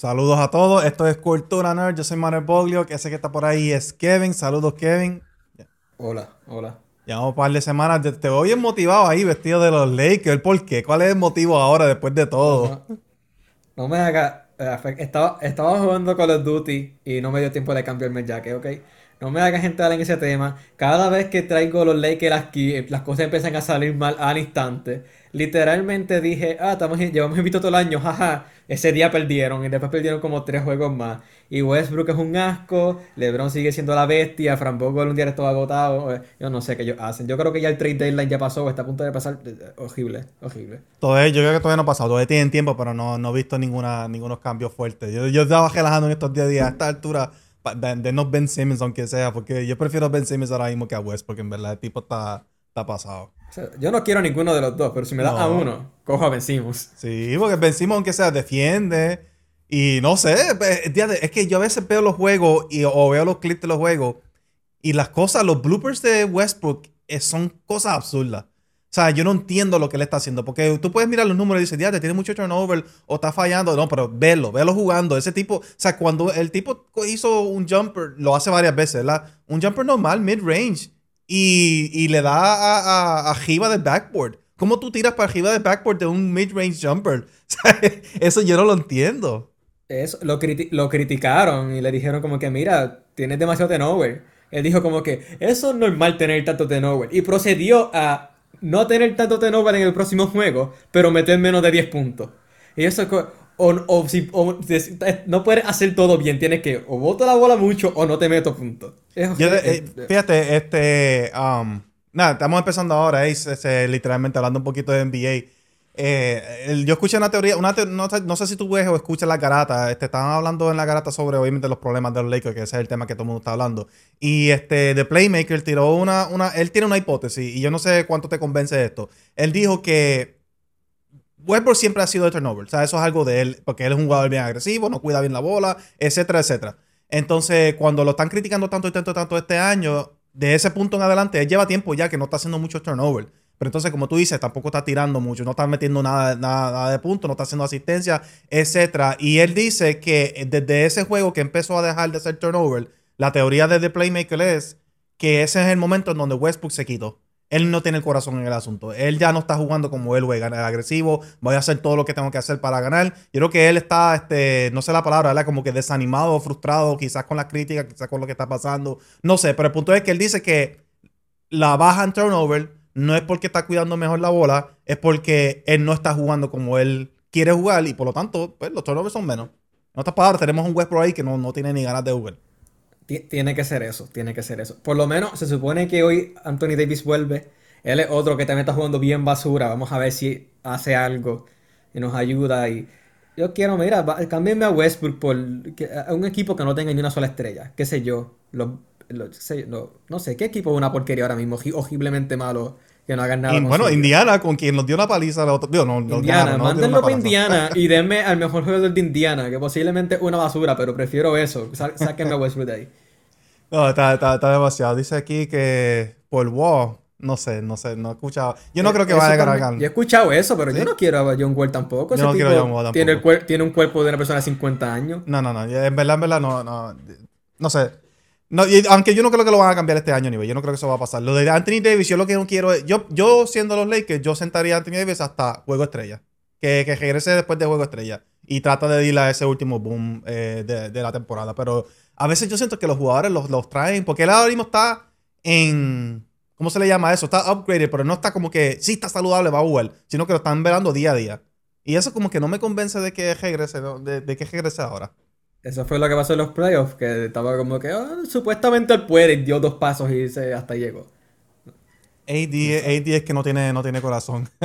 Saludos a todos. Esto es Cultura Nerd. Yo soy Manuel Boglio. Que ese que está por ahí es Kevin. Saludos, Kevin. Hola, hola. Llevamos un par de semanas. Te, te veo bien motivado ahí, vestido de los Lakers. ¿Por qué? ¿Cuál es el motivo ahora después de todo? No, no me haga. eh, Estaba, estaba jugando Call of Duty y no me dio tiempo de cambiarme el jacket, ¿ok? No me hagas entrar en ese tema. Cada vez que traigo los Lakers aquí, eh, las cosas empiezan a salir mal al instante. Literalmente dije, ah, estamos, llevamos invito todo el año, jaja. Ese día perdieron y después perdieron como tres juegos más. Y Westbrook es un asco, LeBron sigue siendo la bestia, Fran Vogel un día estuvo agotado. eh, Yo no sé qué ellos hacen. Yo creo que ya el trade deadline ya pasó, está a punto de pasar. eh, Horrible, horrible. Todavía, yo creo que todavía no ha pasado. Todavía tienen tiempo, pero no, no he visto ninguna, ningunos cambios fuertes. Yo, yo estaba relajando en estos 10 días. A esta altura, de- denos Ben Simmons, aunque sea, porque yo prefiero Ben Simmons ahora mismo que a West, porque en verdad el tipo está, está pasado. O sea, yo no quiero ninguno de los dos, pero si me das a No. uno, cojo a Ben Simmons. Sí, porque Ben Simmons, aunque sea, defiende. Y no sé, fíjate, es que yo a veces veo los juegos y, o veo los clips de los juegos y las cosas, los bloopers de Westbrook eh, son cosas absurdas. O sea, yo no entiendo lo que él está haciendo. Porque tú puedes mirar los números y dices, ya, te tiene mucho turnover o está fallando. No, pero velo, velo jugando. Ese tipo, o sea, cuando el tipo hizo un jumper, lo hace varias veces, ¿verdad? Un jumper normal, mid-range. Y, y le da a, a, arriba del backboard. ¿Cómo tú tiras para arriba del backboard de un mid-range jumper? Eso yo no lo entiendo. Eso, lo, criti- lo criticaron y le dijeron como que, mira, tienes demasiado turnover. Él dijo como que, eso es normal tener tanto turnover. Y procedió a no tener tanto turnover en el próximo juego, pero meter menos de 10 puntos. Y eso es o, o si, o eh, no puedes hacer todo bien, tienes que o boto la bola mucho o no te meto puntos. Es- Yo eh, eh, fíjate, este. um, nada, estamos empezando ahora, eh, literalmente hablando un poquito de NBA. Eh, el- yo escuché una teoría, una te- no, sé- no sé si tú ves o escuchas la garata. Este, estaban hablando en la garata sobre, obviamente, los problemas de los Lakers, que ese es el tema que todo el mundo está hablando. Y este, The Playmaker tiró una, una. Él tiene una hipótesis, y yo no sé cuánto te convence de esto. Él dijo que Westbrook siempre ha sido de turnover. O sea, eso es algo de él, porque él es un jugador bien agresivo, no cuida bien la bola, etcétera, etcétera. Entonces, cuando lo están criticando tanto y tanto, tanto este año, de ese punto en adelante, él lleva tiempo ya que no está haciendo mucho turnover. Pero entonces, como tú dices, tampoco está tirando mucho, no está metiendo nada, nada, de punto, no está haciendo asistencia, etcétera. Y él dice que desde ese juego que empezó a dejar de hacer turnover, la teoría de The Playmaker es que ese es el momento en donde Westbrook se quitó. Él no tiene el corazón en el asunto. Él ya no está jugando como él juega, agresivo. Voy a hacer todo lo que tengo que hacer para ganar. Yo creo que él está, este, no sé la palabra, como que desanimado, frustrado, quizás con las críticas, quizás con lo que está pasando. No sé, pero el punto es que él dice que la baja en turnover no es porque está cuidando mejor la bola, es porque él no está jugando como él quiere jugar y por lo tanto, pues los turnovers son menos. En otras palabras, tenemos un Westbrook ahí que no, no tiene ni ganas de jugar. Ti- Tiene que ser eso, tiene que ser eso. Por lo menos se supone que hoy Anthony Davis vuelve. Él es otro que también está jugando bien basura. Vamos a ver si hace algo y nos ayuda. Y yo quiero, mira, cámbienme a Westbrook por a un equipo que no tenga ni una sola estrella. Qué sé yo. Los- los- sé- no, no sé, ¿qué equipo es una porquería ahora mismo? Horri- Horriblemente malo. Que no hagan nada. Y bueno. Indiana, con quien nos dio una paliza la otra. Digo, no, Indiana, no mándenlo para. Indiana y denme al mejor jugador de Indiana, que posiblemente es una basura, pero prefiero eso. Sá- Sáquenme a Westbrook de ahí. No, está, está, está demasiado. Dice aquí que por WoW, no sé, no sé, no he escuchado. Yo no creo que vaya a ganar. Yo he escuchado eso, pero ¿Sí? yo no quiero a John Wall tampoco. Yo no quiero a John Wall Tiene, el tampoco. cuer- tiene un cuerpo de una persona de 50 años. No, no, no. En verdad, en verdad, no, no. No sé. No, y aunque yo no creo que lo van a cambiar este año, nivel. Yo no creo que eso va a pasar. Lo de Anthony Davis, yo lo que no quiero es. Yo, yo siendo los Lakers, yo sentaría a Anthony Davis hasta juego estrella. Que, que regrese después de juego estrella. Y trata de ir a ese último boom eh, de, de la temporada. Pero a veces yo siento que los jugadores los, los traen. Porque él ahora mismo está en. ¿Cómo se le llama eso? Está upgraded, pero no está como que sí está saludable, va a jugar. Sino que lo están velando día a día. Y eso como que no me convence de que regrese, ¿no? de, de que regrese ahora. Eso fue lo que pasó en los playoffs, que estaba como que "Ah, supuestamente él puede, dio dos pasos y se, hasta llegó. AD, AD es que no tiene, no tiene corazón.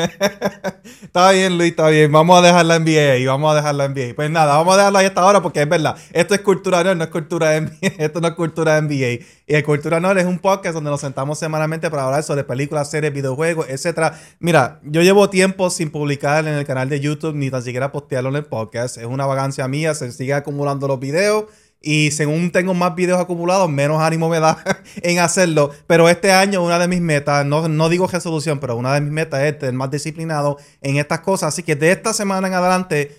está bien, Luis, está bien. Vamos a dejar la NBA y vamos a dejar la NBA. Pues nada, vamos a dejarla ahí hasta ahora porque es verdad. Esto es cultura nerd, no es cultura NBA. Esto no es cultura NBA. Y Cultura Nerd es un podcast donde nos sentamos semanalmente para hablar sobre películas, series, videojuegos, etcétera. Mira, yo llevo tiempo sin publicar en el canal de YouTube ni tan siquiera postearlo en el podcast. Es una vagancia mía, se sigue acumulando los videos. Y según tengo más videos acumulados, menos ánimo me da en hacerlo. Pero este año una de mis metas, no, no digo resolución, pero una de mis metas es ser más disciplinado en estas cosas. Así que de esta semana en adelante,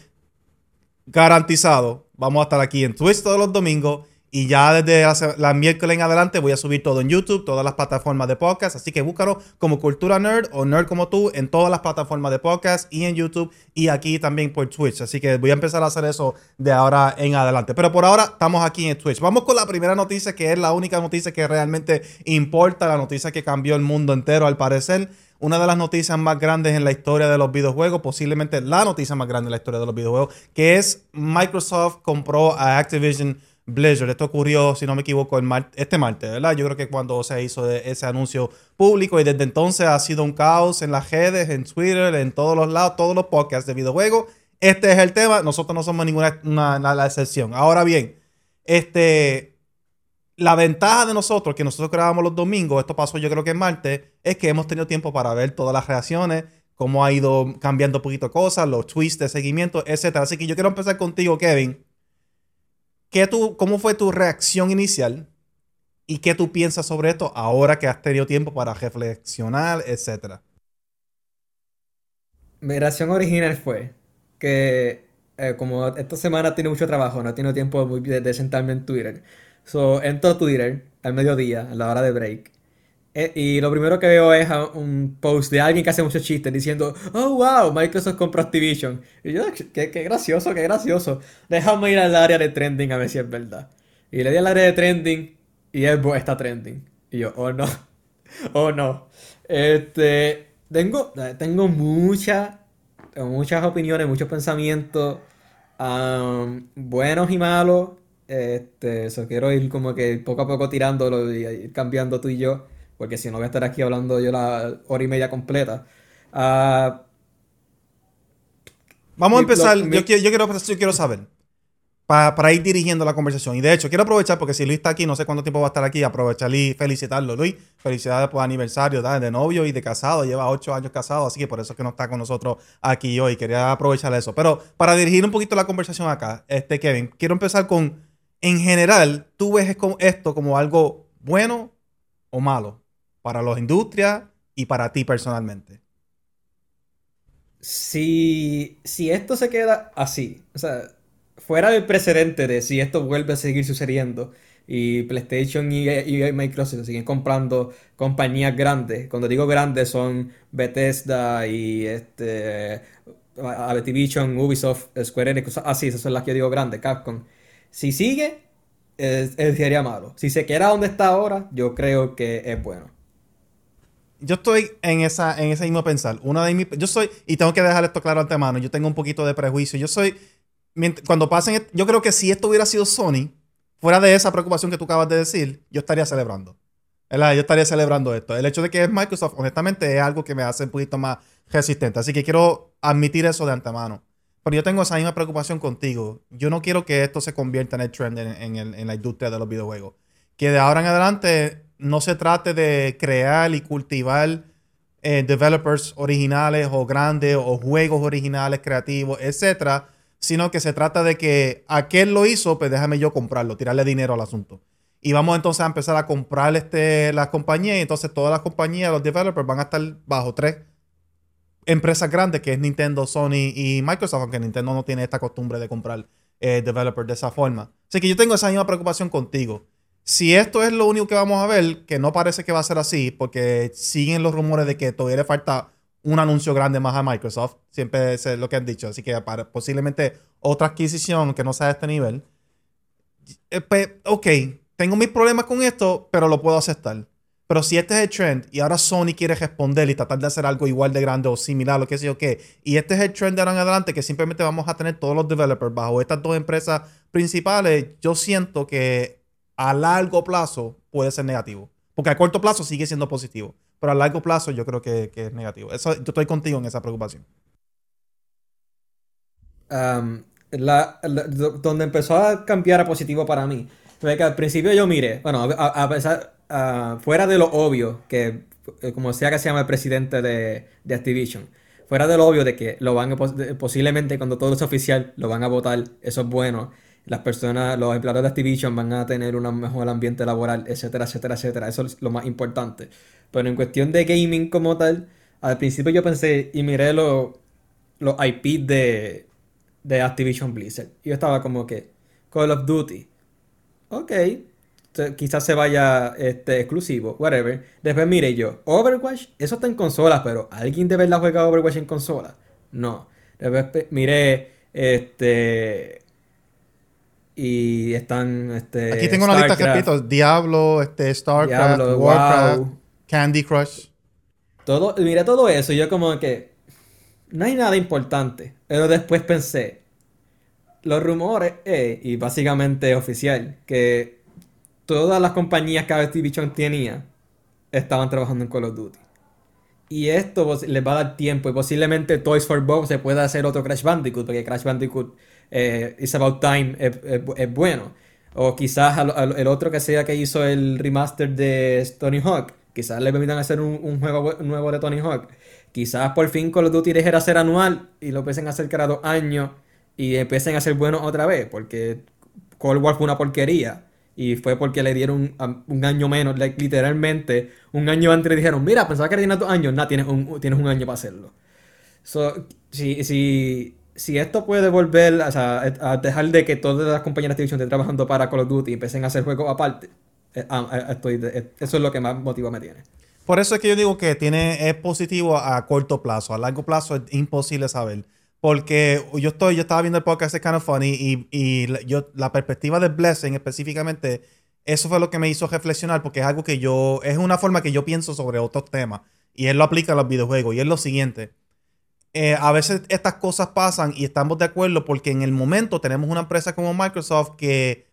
garantizado, vamos a estar aquí en Twitch todos los domingos y ya desde la, miércoles en adelante voy a subir todo en YouTube, todas las plataformas de podcast. Así que búscalo como Cultura Nerd o Nerd como tú en todas las plataformas de podcast y en YouTube y aquí también por Twitch. Así que voy a empezar a hacer eso de ahora en adelante. Pero por ahora estamos aquí en Twitch. Vamos con la primera noticia que es la única noticia que realmente importa, la noticia que cambió el mundo entero al parecer una de las noticias más grandes en la historia de los videojuegos, posiblemente la noticia más grande en la historia de los videojuegos, que es Microsoft compró a Activision Blizzard. Esto ocurrió, si no me equivoco, el este martes, ¿verdad? Yo creo que cuando se hizo ese anuncio público y desde entonces ha sido un caos en las redes, en Twitter, en todos los lados, todos los podcasts de videojuegos. Este es el tema, nosotros no somos ninguna la excepción. Ahora bien, este, la ventaja de nosotros, que nosotros grabamos los domingos, esto pasó yo creo que en martes, es que hemos tenido tiempo para ver todas las reacciones, cómo ha ido cambiando un poquito cosas, los tweets de seguimiento, etc. Así que yo quiero empezar contigo, Kevin ¿Qué tú, ¿Cómo fue tu reacción inicial? ¿Y qué tú piensas sobre esto ahora que has tenido tiempo para reflexionar, etcétera? Mi reacción original fue que eh, como esta semana tiene mucho trabajo, no tengo tiempo de, sentarme en Twitter. So, entro a Twitter al mediodía, a la hora de break, eh, y lo primero que veo es un post de alguien que hace muchos chistes diciendo, oh wow, Microsoft compró Activision. Y yo, qué, gracioso, qué gracioso. Déjame ir al área de trending a ver si es verdad. Y le di al área de trending y Xbox está trending. Y yo, oh no, oh no. Este, tengo, tengo muchas, muchas opiniones, muchos pensamientos, buenos y malos. Este, eso quiero ir como que poco a poco tirándolo y cambiando tú y yo porque si no voy a estar aquí hablando yo la hora y media completa. Ah, Vamos a empezar, yo, quiero, yo, quiero, saber, para, ir dirigiendo la conversación. Y de hecho, quiero aprovechar, porque si Luis está aquí, no sé cuánto tiempo va a estar aquí, aprovechar y felicitarlo. Luis, felicidades por aniversario de novio y de casado, lleva ocho años casado, así que por eso es que no está con nosotros aquí hoy. Quería aprovechar eso. Pero para dirigir un poquito la conversación acá, este Kevin, quiero empezar con, en general, ¿tú ves esto como algo bueno o malo? Para las industrias y para ti personalmente. Si, si esto se queda así, o sea, fuera del precedente de si esto vuelve a seguir sucediendo y PlayStation y, Microsoft siguen comprando compañías grandes, cuando digo grandes son Bethesda y este Activision, Ubisoft, Square Enix, así, esas son las que yo digo grandes, Capcom. Si sigue, es, sería malo. Si se queda donde está ahora, yo creo que es bueno yo estoy en esa en ese mismo pensar. De yo soy, y tengo que dejar esto claro antemano, yo tengo un poquito de prejuicio. Yo soy, cuando pasen, yo creo que si esto hubiera sido Sony, fuera de esa preocupación que tú acabas de decir, yo estaría celebrando. Yo estaría celebrando esto. El hecho de que es Microsoft, honestamente, es algo que me hace un poquito más resistente. Así que quiero admitir eso de antemano. Pero yo tengo esa misma preocupación contigo. Yo no quiero que esto se convierta en el trend en, en la industria de los videojuegos. Que de ahora en adelante no se trate de crear y cultivar eh, developers originales o grandes o juegos originales, creativos, etcétera, sino que se trata de que aquel lo hizo, pues déjame yo comprarlo, tirarle dinero al asunto. Y vamos entonces a empezar a comprar este, las compañías. Y entonces todas las compañías, los developers van a estar bajo tres empresas grandes, que es Nintendo, Sony y Microsoft, aunque Nintendo no tiene esta costumbre de comprar eh, developers de esa forma. Así que yo tengo esa misma preocupación contigo. Si esto es lo único que vamos a ver, que no parece que va a ser así, porque siguen los rumores de que todavía le falta un anuncio grande más a Microsoft, siempre es lo que han dicho, así que posiblemente otra adquisición que no sea de este nivel. Eh, pues, ok, tengo mis problemas con esto, pero lo puedo aceptar. Pero si este es el trend y ahora Sony quiere responder y tratar de hacer algo igual de grande o similar, lo que yo qué, y este es el trend de ahora en adelante que simplemente vamos a tener todos los developers bajo estas dos empresas principales, yo siento que a largo plazo puede ser negativo. Porque a corto plazo sigue siendo positivo. Pero a largo plazo yo creo que, es negativo. Eso, yo estoy contigo en esa preocupación. donde empezó a cambiar a positivo para mí fue que al principio yo miré, bueno, a, pesar, fuera de lo obvio, que eh, como sea que se llama el presidente de, de Activision, fuera de lo obvio de que lo van a, posiblemente cuando todo es oficial lo van a votar, eso es bueno las personas, los empleados de Activision van a tener un mejor ambiente laboral, etcétera, etcétera, etcétera. Eso es lo más importante. Pero en cuestión de gaming como tal, al principio yo pensé y miré los, los IP de, de Activision Blizzard. Yo estaba como que, Call of Duty. Ok, quizás se vaya este, exclusivo, whatever. Después mire yo, Overwatch, eso está en consola, pero ¿alguien de verdad juega Overwatch en consola? No. Después mire, este... Y están, este... Aquí tengo una lista que repito, Diablo, este, StarCraft, Warcraft, Candy Crush. Todo, mire todo eso, yo como que... No hay nada importante. Pero después pensé, los rumores, eh, y básicamente oficial, que todas las compañías que Activision tenía estaban trabajando en Call of Duty. Y esto les va a dar tiempo y posiblemente Toys for Bob se pueda hacer otro Crash Bandicoot, porque Crash Bandicoot eh, It's About Time es, bueno. O quizás el otro que sea que hizo el remaster de Tony Hawk, quizás le permitan hacer un, juego nuevo de Tony Hawk. Quizás por fin Call of Duty deje de ser anual y lo empiecen a hacer cada dos años y empiecen a ser buenos otra vez, porque Cold War fue una porquería. Y fue porque le dieron un, año menos, literalmente, un año antes le dijeron, mira, pensaba que tenías dos años, nada, tienes un, tienes un año para hacerlo. si, si, si esto puede volver a dejar de que todas las compañías de televisión estén trabajando para Call of Duty y empiecen a hacer juegos aparte, eh, ah, eh, estoy eh, eso es lo que más motivo me tiene. Por eso es que yo digo que tiene, es positivo a corto plazo, a largo plazo es imposible saber. Porque yo estoy, yo estaba viendo el podcast de Kind of Funny y, y yo, la perspectiva de Blessing específicamente, eso fue lo que me hizo reflexionar porque es algo que yo, es una forma que yo pienso sobre otros temas y él lo aplica a los videojuegos y es lo siguiente. Eh, a veces estas cosas pasan y estamos de acuerdo porque en el momento tenemos una empresa como Microsoft que,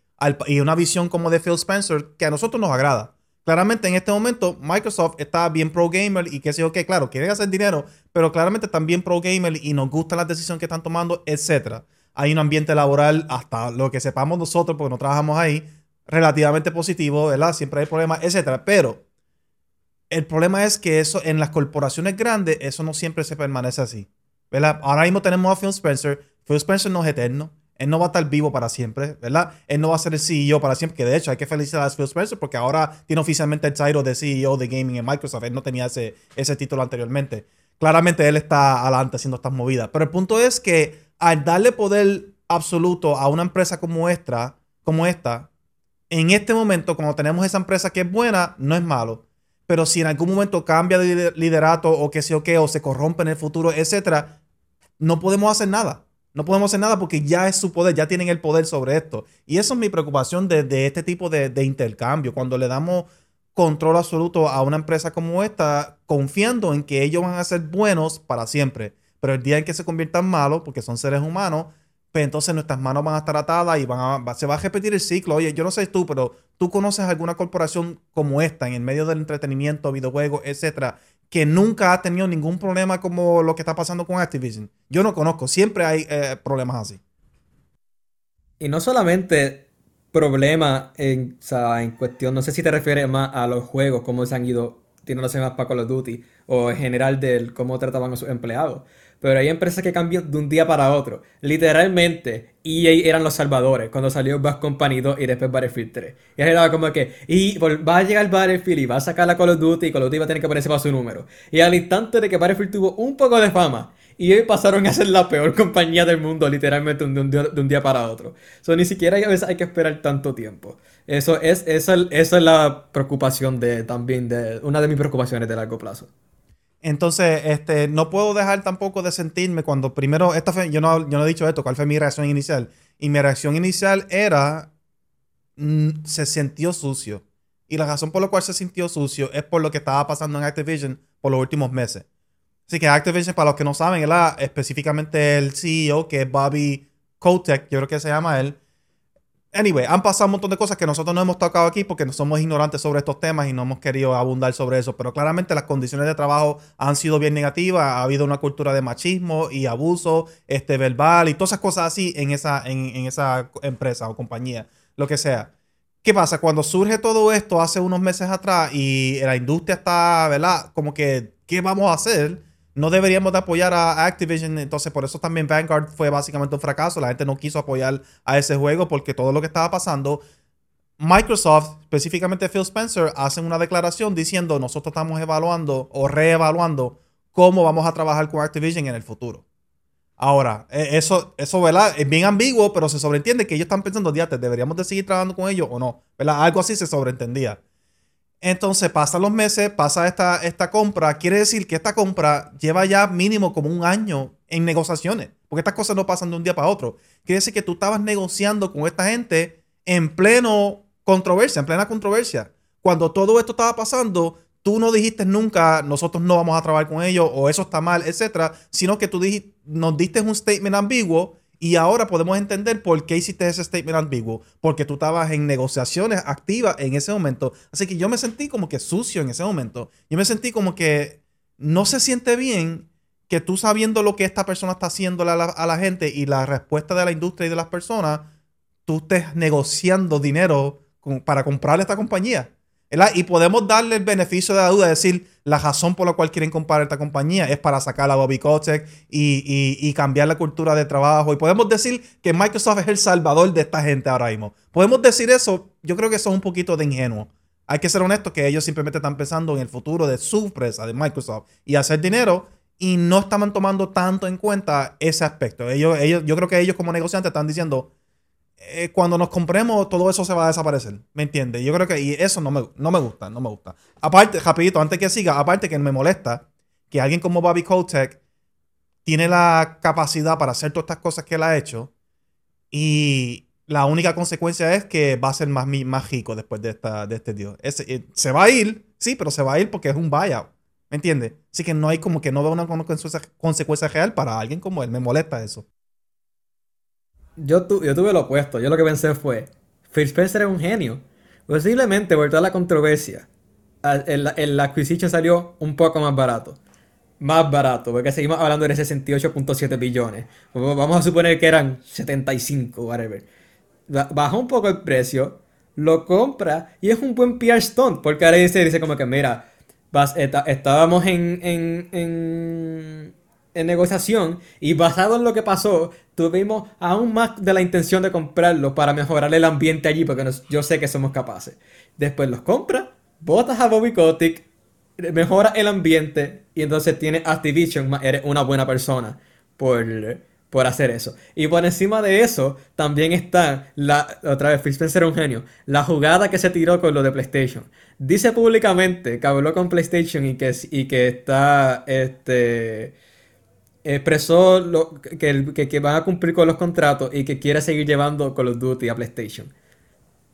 y una visión como de Phil Spencer que a nosotros nos agrada claramente en este momento Microsoft está bien pro gamer y que sé yo claro, quieren hacer dinero, pero claramente están bien pro gamer y nos gustan las decisiones que están tomando, etcétera. Hay un ambiente laboral, hasta lo que sepamos nosotros, porque no trabajamos ahí, relativamente positivo, ¿verdad? Siempre hay problemas, etcétera. Pero el problema es que eso en las corporaciones grandes, eso no siempre se permanece así. Ahora mismo tenemos a Phil Spencer. Phil Spencer no es eterno. Él no va a estar vivo para siempre, ¿verdad? Él no va a ser el CEO para siempre, que de hecho hay que felicitar a Phil Spencer porque ahora tiene oficialmente el title de CEO de gaming en Microsoft. Él no tenía ese, título anteriormente. Claramente él está adelante haciendo estas movidas. Pero el punto es que al darle poder absoluto a una empresa como esta, como esta, en este momento, cuando tenemos esa empresa que es buena, no es malo. Pero si en algún momento cambia de liderato o que sé o qué, o se corrompe en el futuro, etcétera, no podemos hacer nada. No podemos hacer nada porque ya es su poder, ya tienen el poder sobre esto. Y eso es mi preocupación de, este tipo de, intercambio. Cuando le damos control absoluto a una empresa como esta, confiando en que ellos van a ser buenos para siempre. Pero el día en que se conviertan malos, porque son seres humanos, pues entonces nuestras manos van a estar atadas y van a, se va a repetir el ciclo. Oye, yo no sé tú, pero tú conoces alguna corporación como esta en el medio del entretenimiento, videojuegos, etcétera, que nunca ha tenido ningún problema como lo que está pasando con Activision. Yo no conozco, siempre hay eh, problemas así. Y no solamente problemas en, en cuestión, no sé si te refieres más a los juegos, cómo se han ido tirándose más para Call of Duty, o en general de cómo trataban a sus empleados. Pero hay empresas que cambian de un día para otro. Literalmente, EA eran los salvadores cuando salió Bass Company 2 y después Battlefield 3. Y era como que, y va a llegar Battlefield y va a sacar la Call of Duty y Call of Duty va a tener que ponerse para su número. Y al instante de que Battlefield tuvo un poco de fama, y hoy pasaron a ser la peor compañía del mundo, literalmente de un, día, para otro. So, ni siquiera a veces hay que esperar tanto tiempo. Eso es, esa, es la preocupación de también, de una de mis preocupaciones de largo plazo. Entonces, este, no puedo dejar tampoco de sentirme cuando primero, esta fue, yo, no, yo no he dicho esto, cuál fue mi reacción inicial. Y mi reacción inicial era, mm, se sintió sucio. Y la razón por la cual se sintió sucio es por lo que estaba pasando en Activision por los últimos meses. Así que Activision, para los que no saben, específicamente el CEO, que es Bobby Kotick, yo creo que se llama él, Anyway, han pasado un montón de cosas que nosotros no hemos tocado aquí porque no somos ignorantes sobre estos temas y no hemos querido abundar sobre eso. Pero claramente las condiciones de trabajo han sido bien negativas. Ha habido una cultura de machismo y abuso este, verbal y todas esas cosas así en esa, en, esa empresa o compañía, lo que sea. ¿Qué pasa? Cuando surge todo esto hace unos meses atrás y la industria está, ¿verdad? Como que, ¿qué vamos a hacer? No deberíamos de apoyar a Activision. Entonces, por eso también Vanguard fue básicamente un fracaso. La gente no quiso apoyar a ese juego porque todo lo que estaba pasando. Microsoft, específicamente Phil Spencer, hacen una declaración diciendo nosotros estamos evaluando o reevaluando cómo vamos a trabajar con Activision en el futuro. Ahora, e, eso, eso, ¿verdad? Es bien ambiguo, pero se sobreentiende que ellos están pensando, ¿deberíamos de seguir trabajando con ellos o no? ¿Verdad? Algo así se sobreentendía. Entonces pasan los meses, pasa esta, esta compra. Quiere decir que esta compra lleva ya mínimo como un año en negociaciones. Porque estas cosas no pasan de un día para otro. Quiere decir que tú estabas negociando con esta gente en pleno controversia, en plena controversia. Cuando todo esto estaba pasando, tú no dijiste nunca, nosotros no vamos a trabajar con ellos, o eso está mal, etcétera, sino que tú dijiste, nos diste un statement ambiguo y ahora podemos entender por qué hiciste ese statement ambiguo. Porque tú estabas en negociaciones activas en ese momento. Así que yo me sentí como que sucio en ese momento. Yo me sentí como que no se siente bien que tú sabiendo lo que esta persona está haciendo a la, gente y la respuesta de la industria y de las personas, tú estés negociando dinero para comprarle esta compañía. Y podemos darle el beneficio de la duda, decir, la razón por la cual quieren comprar esta compañía es para sacar a Bobby Kotick y, cambiar la cultura de trabajo. Y podemos decir que Microsoft es el salvador de esta gente ahora mismo. Podemos decir eso, yo creo que eso es un poquito de ingenuo. Hay que ser honestos que ellos simplemente están pensando en el futuro de su empresa, de Microsoft, y hacer dinero y no estaban tomando tanto en cuenta ese aspecto. Ellos, ellos, yo creo que ellos como negociantes están diciendo, eh, cuando nos compremos, todo eso se va a desaparecer. ¿Me entiendes? Yo creo que y eso no me, no me gusta, no me gusta. Aparte, rapidito, antes que siga, aparte que me molesta que alguien como Bobby Kotick tiene la capacidad para hacer todas estas cosas que él ha hecho y la única consecuencia es que va a ser más, más rico después de, esta, de este dios. Eh, se va a ir, sí, pero se va a ir porque es un buyout. ¿Me entiendes? Así que no hay como que no veo una consecuencia real para alguien como él. Me molesta eso. Yo, yo tuve lo opuesto. Yo lo que pensé fue, Phil Spencer es un genio. Posiblemente por toda la controversia, el, el adquisition salió un poco más barato. Más barato, porque seguimos hablando de 68.7 billones. Vamos a suponer que eran 75, whatever. Bajó un poco el precio, lo compra y es un buen PR stunt, porque ahora dice, dice como que, mira, estábamos en, en, en en negociación y basado en lo que pasó, tuvimos aún más de la intención de comprarlo para mejorar el ambiente allí, porque yo sé que somos capaces. Después los compra, botas a Bobby Kotick, mejora el ambiente y entonces tiene Activision, eres una buena persona por, por hacer eso. Y por encima de eso, también está, la, otra vez, Phil Spencer un genio, la jugada que se tiró con lo de PlayStation. Dice públicamente que habló con PlayStation y que, y que está, este expresó lo, que, que, van a cumplir con los contratos y que quiere seguir llevando Call of Duty a PlayStation.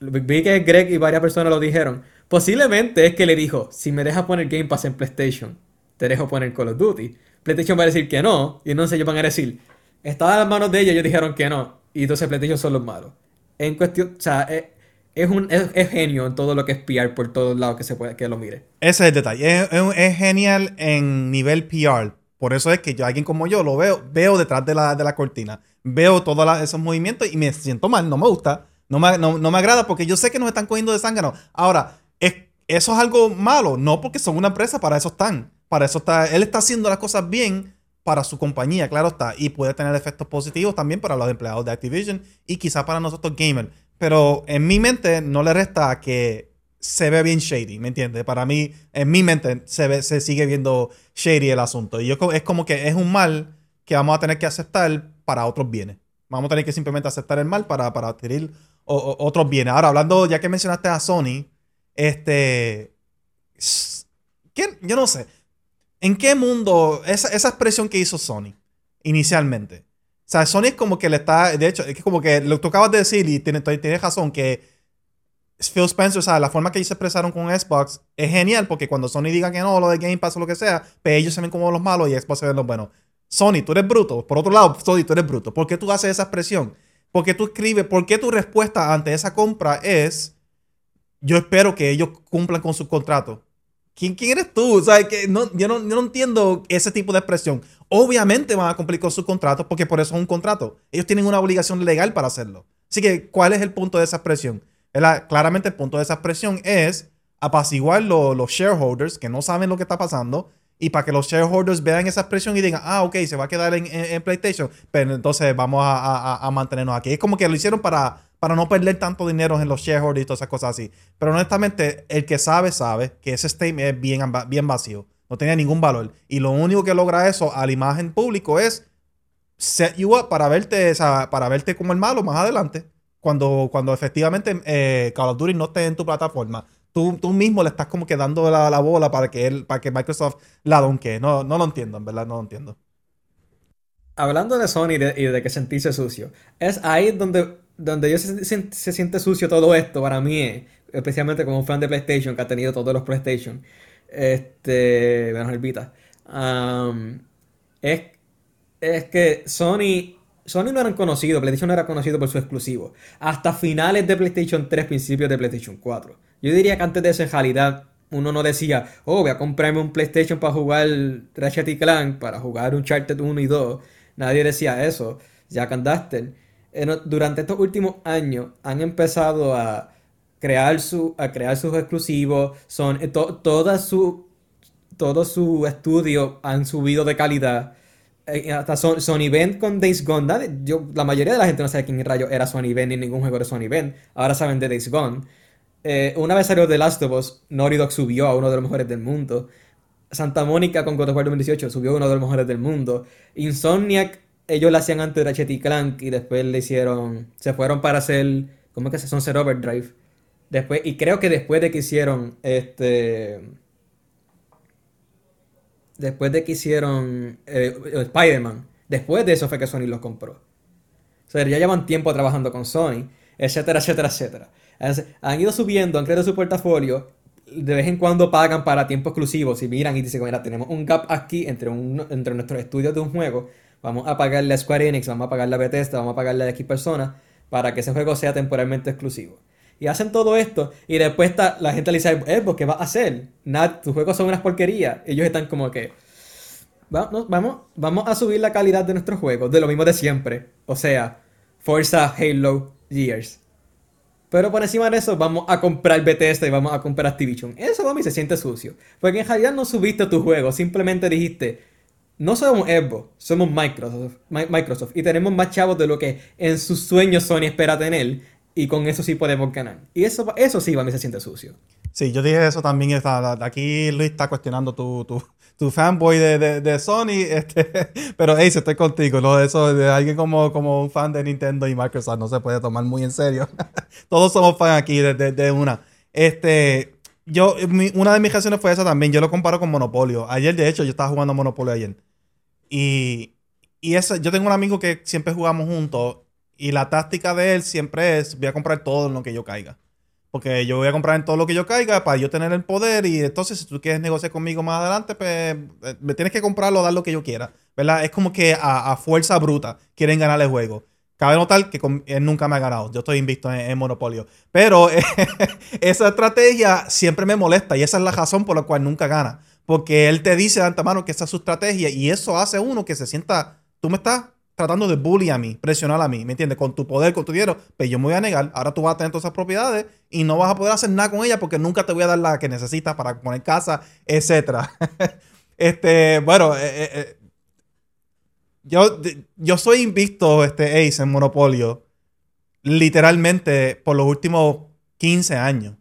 Vi que Greg y varias personas lo dijeron. Posiblemente es que le dijo, si me dejas poner Game Pass en PlayStation, te dejo poner Call of Duty. PlayStation va a decir que no, y entonces ellos van a decir, estaba en las manos de ellos, ellos dijeron que no, y entonces PlayStation son los malos. En cuestión, o sea, es, un, es, genio en todo lo que es PR por todos lados que se puede, que lo mire. Ese es el detalle. es genial en nivel PR, por eso es que yo, alguien como yo, lo veo, veo detrás de la, de la cortina, veo todos esos movimientos y me siento mal, no me gusta, no me, no, me agrada porque yo sé que nos están cogiendo de sangre. Ahora, es, eso es algo malo, no porque son una empresa, para eso están. Para eso está, él está haciendo las cosas bien para su compañía, claro está, y puede tener efectos positivos también para los empleados de Activision y quizá para nosotros gamers. Pero en mi mente no le resta que se ve bien shady, ¿me entiendes? Para mí, en mi mente, se, se sigue viendo shady el asunto. Y yo, es como que es un mal que vamos a tener que aceptar para otros bienes. Vamos a tener que simplemente aceptar el mal para, para adquirir otros bienes. Ahora, hablando, ya que mencionaste a Sony, este. Yo no sé. ¿En qué mundo esa, esa expresión que hizo Sony inicialmente? O sea, Sony es como que le está. De hecho, es como que lo acabas de decir y tienes, tienes razón, que Phil Spencer, o sea, la forma que ellos se expresaron con Xbox es genial porque cuando Sony diga que no, lo de Game Pass o lo que sea, pues ellos se ven como los malos y Xbox se ven los buenos. Sony, tú eres bruto. Por otro lado, Sony, tú eres bruto. ¿Por qué tú haces esa expresión? Porque tú escribes, ¿por qué tu respuesta ante esa compra es, yo espero que ellos cumplan con su contrato? ¿Quién, quién eres tú? O sea, que no, yo, no, yo no entiendo ese tipo de expresión. Obviamente van a cumplir con su contrato porque por eso es un contrato. Ellos tienen una obligación legal para hacerlo. Así que, ¿cuál es el punto de esa expresión? Claramente el punto de esa expresión es apaciguar los shareholders que no saben lo que está pasando y para que los shareholders vean esa expresión y digan, ah, ok, se va a quedar en, PlayStation, pero entonces vamos a, mantenernos aquí. Es como que lo hicieron para, para no perder tanto dinero en los shareholders y todas esas cosas así. Pero honestamente, el que sabe, sabe que ese statement es bien, bien vacío. No tiene ningún valor. Y lo único que logra eso a la imagen público es set you up para verte, para verte como el malo más adelante. Cuando, cuando efectivamente eh, Call of Duty no esté en tu plataforma. Tú, tú mismo le estás como que dando la, la bola para que él, para que Microsoft la donque. No, no lo entiendo, en verdad, no lo entiendo. Hablando de Sony y de, que sentirse sucio, es ahí donde, donde yo se, se, siente sucio todo esto para mí, especialmente como un fan de PlayStation que ha tenido todos los PlayStation, este, menos el Vita. es, es que Sony Sony no eran conocidos, PlayStation no era conocido por su exclusivo. Hasta finales de PlayStation 3, principios de PlayStation 4. Yo diría que antes de esa realidad, uno no decía, oh, voy a comprarme un PlayStation para jugar Ratchet y Clank, para jugar Uncharted 1 y 2. Nadie decía eso. Jack and Duster. Durante estos últimos años han empezado a crear, su, a crear sus exclusivos. Son, eh, toda su, todo su estudio han subido de calidad eh, hasta Sony Bend con Days Gone. Yo, la mayoría de la gente no sabe quién rayo era Sony Bend ni ningún juego de Sony Bend. Ahora saben de Days Gone. Eh, una vez salió The Last of Us, Naughty Dog subió a uno de los mejores del mundo. Santa Mónica con God of War 2018 subió a uno de los mejores del mundo. Insomniac, ellos la hacían antes de Ratchet y Clank y después le hicieron. Se fueron para hacer. ¿Cómo es que se son? Ser Overdrive. Después, y creo que después de que hicieron este después de que hicieron eh, Spider-Man, después de eso fue que Sony los compró. O sea, ya llevan tiempo trabajando con Sony, etcétera, etcétera, etcétera. han ido subiendo, han creado su portafolio, de vez en cuando pagan para tiempo exclusivo. Si miran y dicen, mira, tenemos un gap aquí entre, entre nuestros estudios de un juego, vamos a pagarle a Square Enix, vamos a pagarle a Bethesda, vamos a pagarle a X personas para que ese juego sea temporalmente exclusivo. Y hacen todo esto y después la gente le dice, eh, ¿qué vas a hacer? Nada, tus juegos son unas porquerías. Ellos están como que, vamos, vamos, vamos a subir la calidad de nuestros juegos, de lo mismo de siempre. O sea, Forza, Halo, Gears. Pero por encima de eso, vamos a comprar Bethesda y vamos a comprar Activision. Eso a mí se siente sucio. Porque en realidad no subiste tu juego, simplemente dijiste, no somos Xbox, somos Microsoft, Microsoft. Y tenemos más chavos de lo que en sus sueños Sony espera tener y con eso sí podemos ganar. Y eso, eso sí, a mí se siente sucio. Sí, yo dije eso también. Aquí Luis está cuestionando tu, tu, tu fanboy de, de, Sony. Este, pero, hey, estoy contigo. ¿no? Eso de alguien como, como un fan de Nintendo y Microsoft no se puede tomar muy en serio. Todos somos fans aquí de, de, una. Este, yo, una de mis reacciones fue esa también. Yo lo comparo con Monopolio. Ayer, de hecho, yo estaba jugando Monopolio ayer. Y, y eso, yo tengo un amigo que siempre jugamos juntos y la táctica de él siempre es, voy a comprar todo en lo que yo caiga. Porque yo voy a comprar en todo lo que yo caiga para yo tener el poder y entonces si tú quieres negociar conmigo más adelante, pues eh, me tienes que comprarlo dar lo que yo quiera. ¿Verdad? Es como que a, fuerza bruta quieren ganar el juego. Cabe notar que él nunca me ha ganado. Yo estoy invisto en, Monopolio. Pero esa estrategia siempre me molesta y esa es la razón por la cual nunca gana. Porque él te dice de antemano que esa es su estrategia y eso hace uno que se sienta, tú me estás tratando de bully a mí, presionar a mí, ¿me entiendes? Con tu poder, con tu dinero, pues yo me voy a negar. Ahora tú vas a tener todas esas propiedades y no vas a poder hacer nada con ellas porque nunca te voy a dar la que necesitas para poner casa, etcétera. este, bueno, eh, eh, eh, yo, yo soy invicto, este Ace, en Monopolio, literalmente por los últimos 15 años.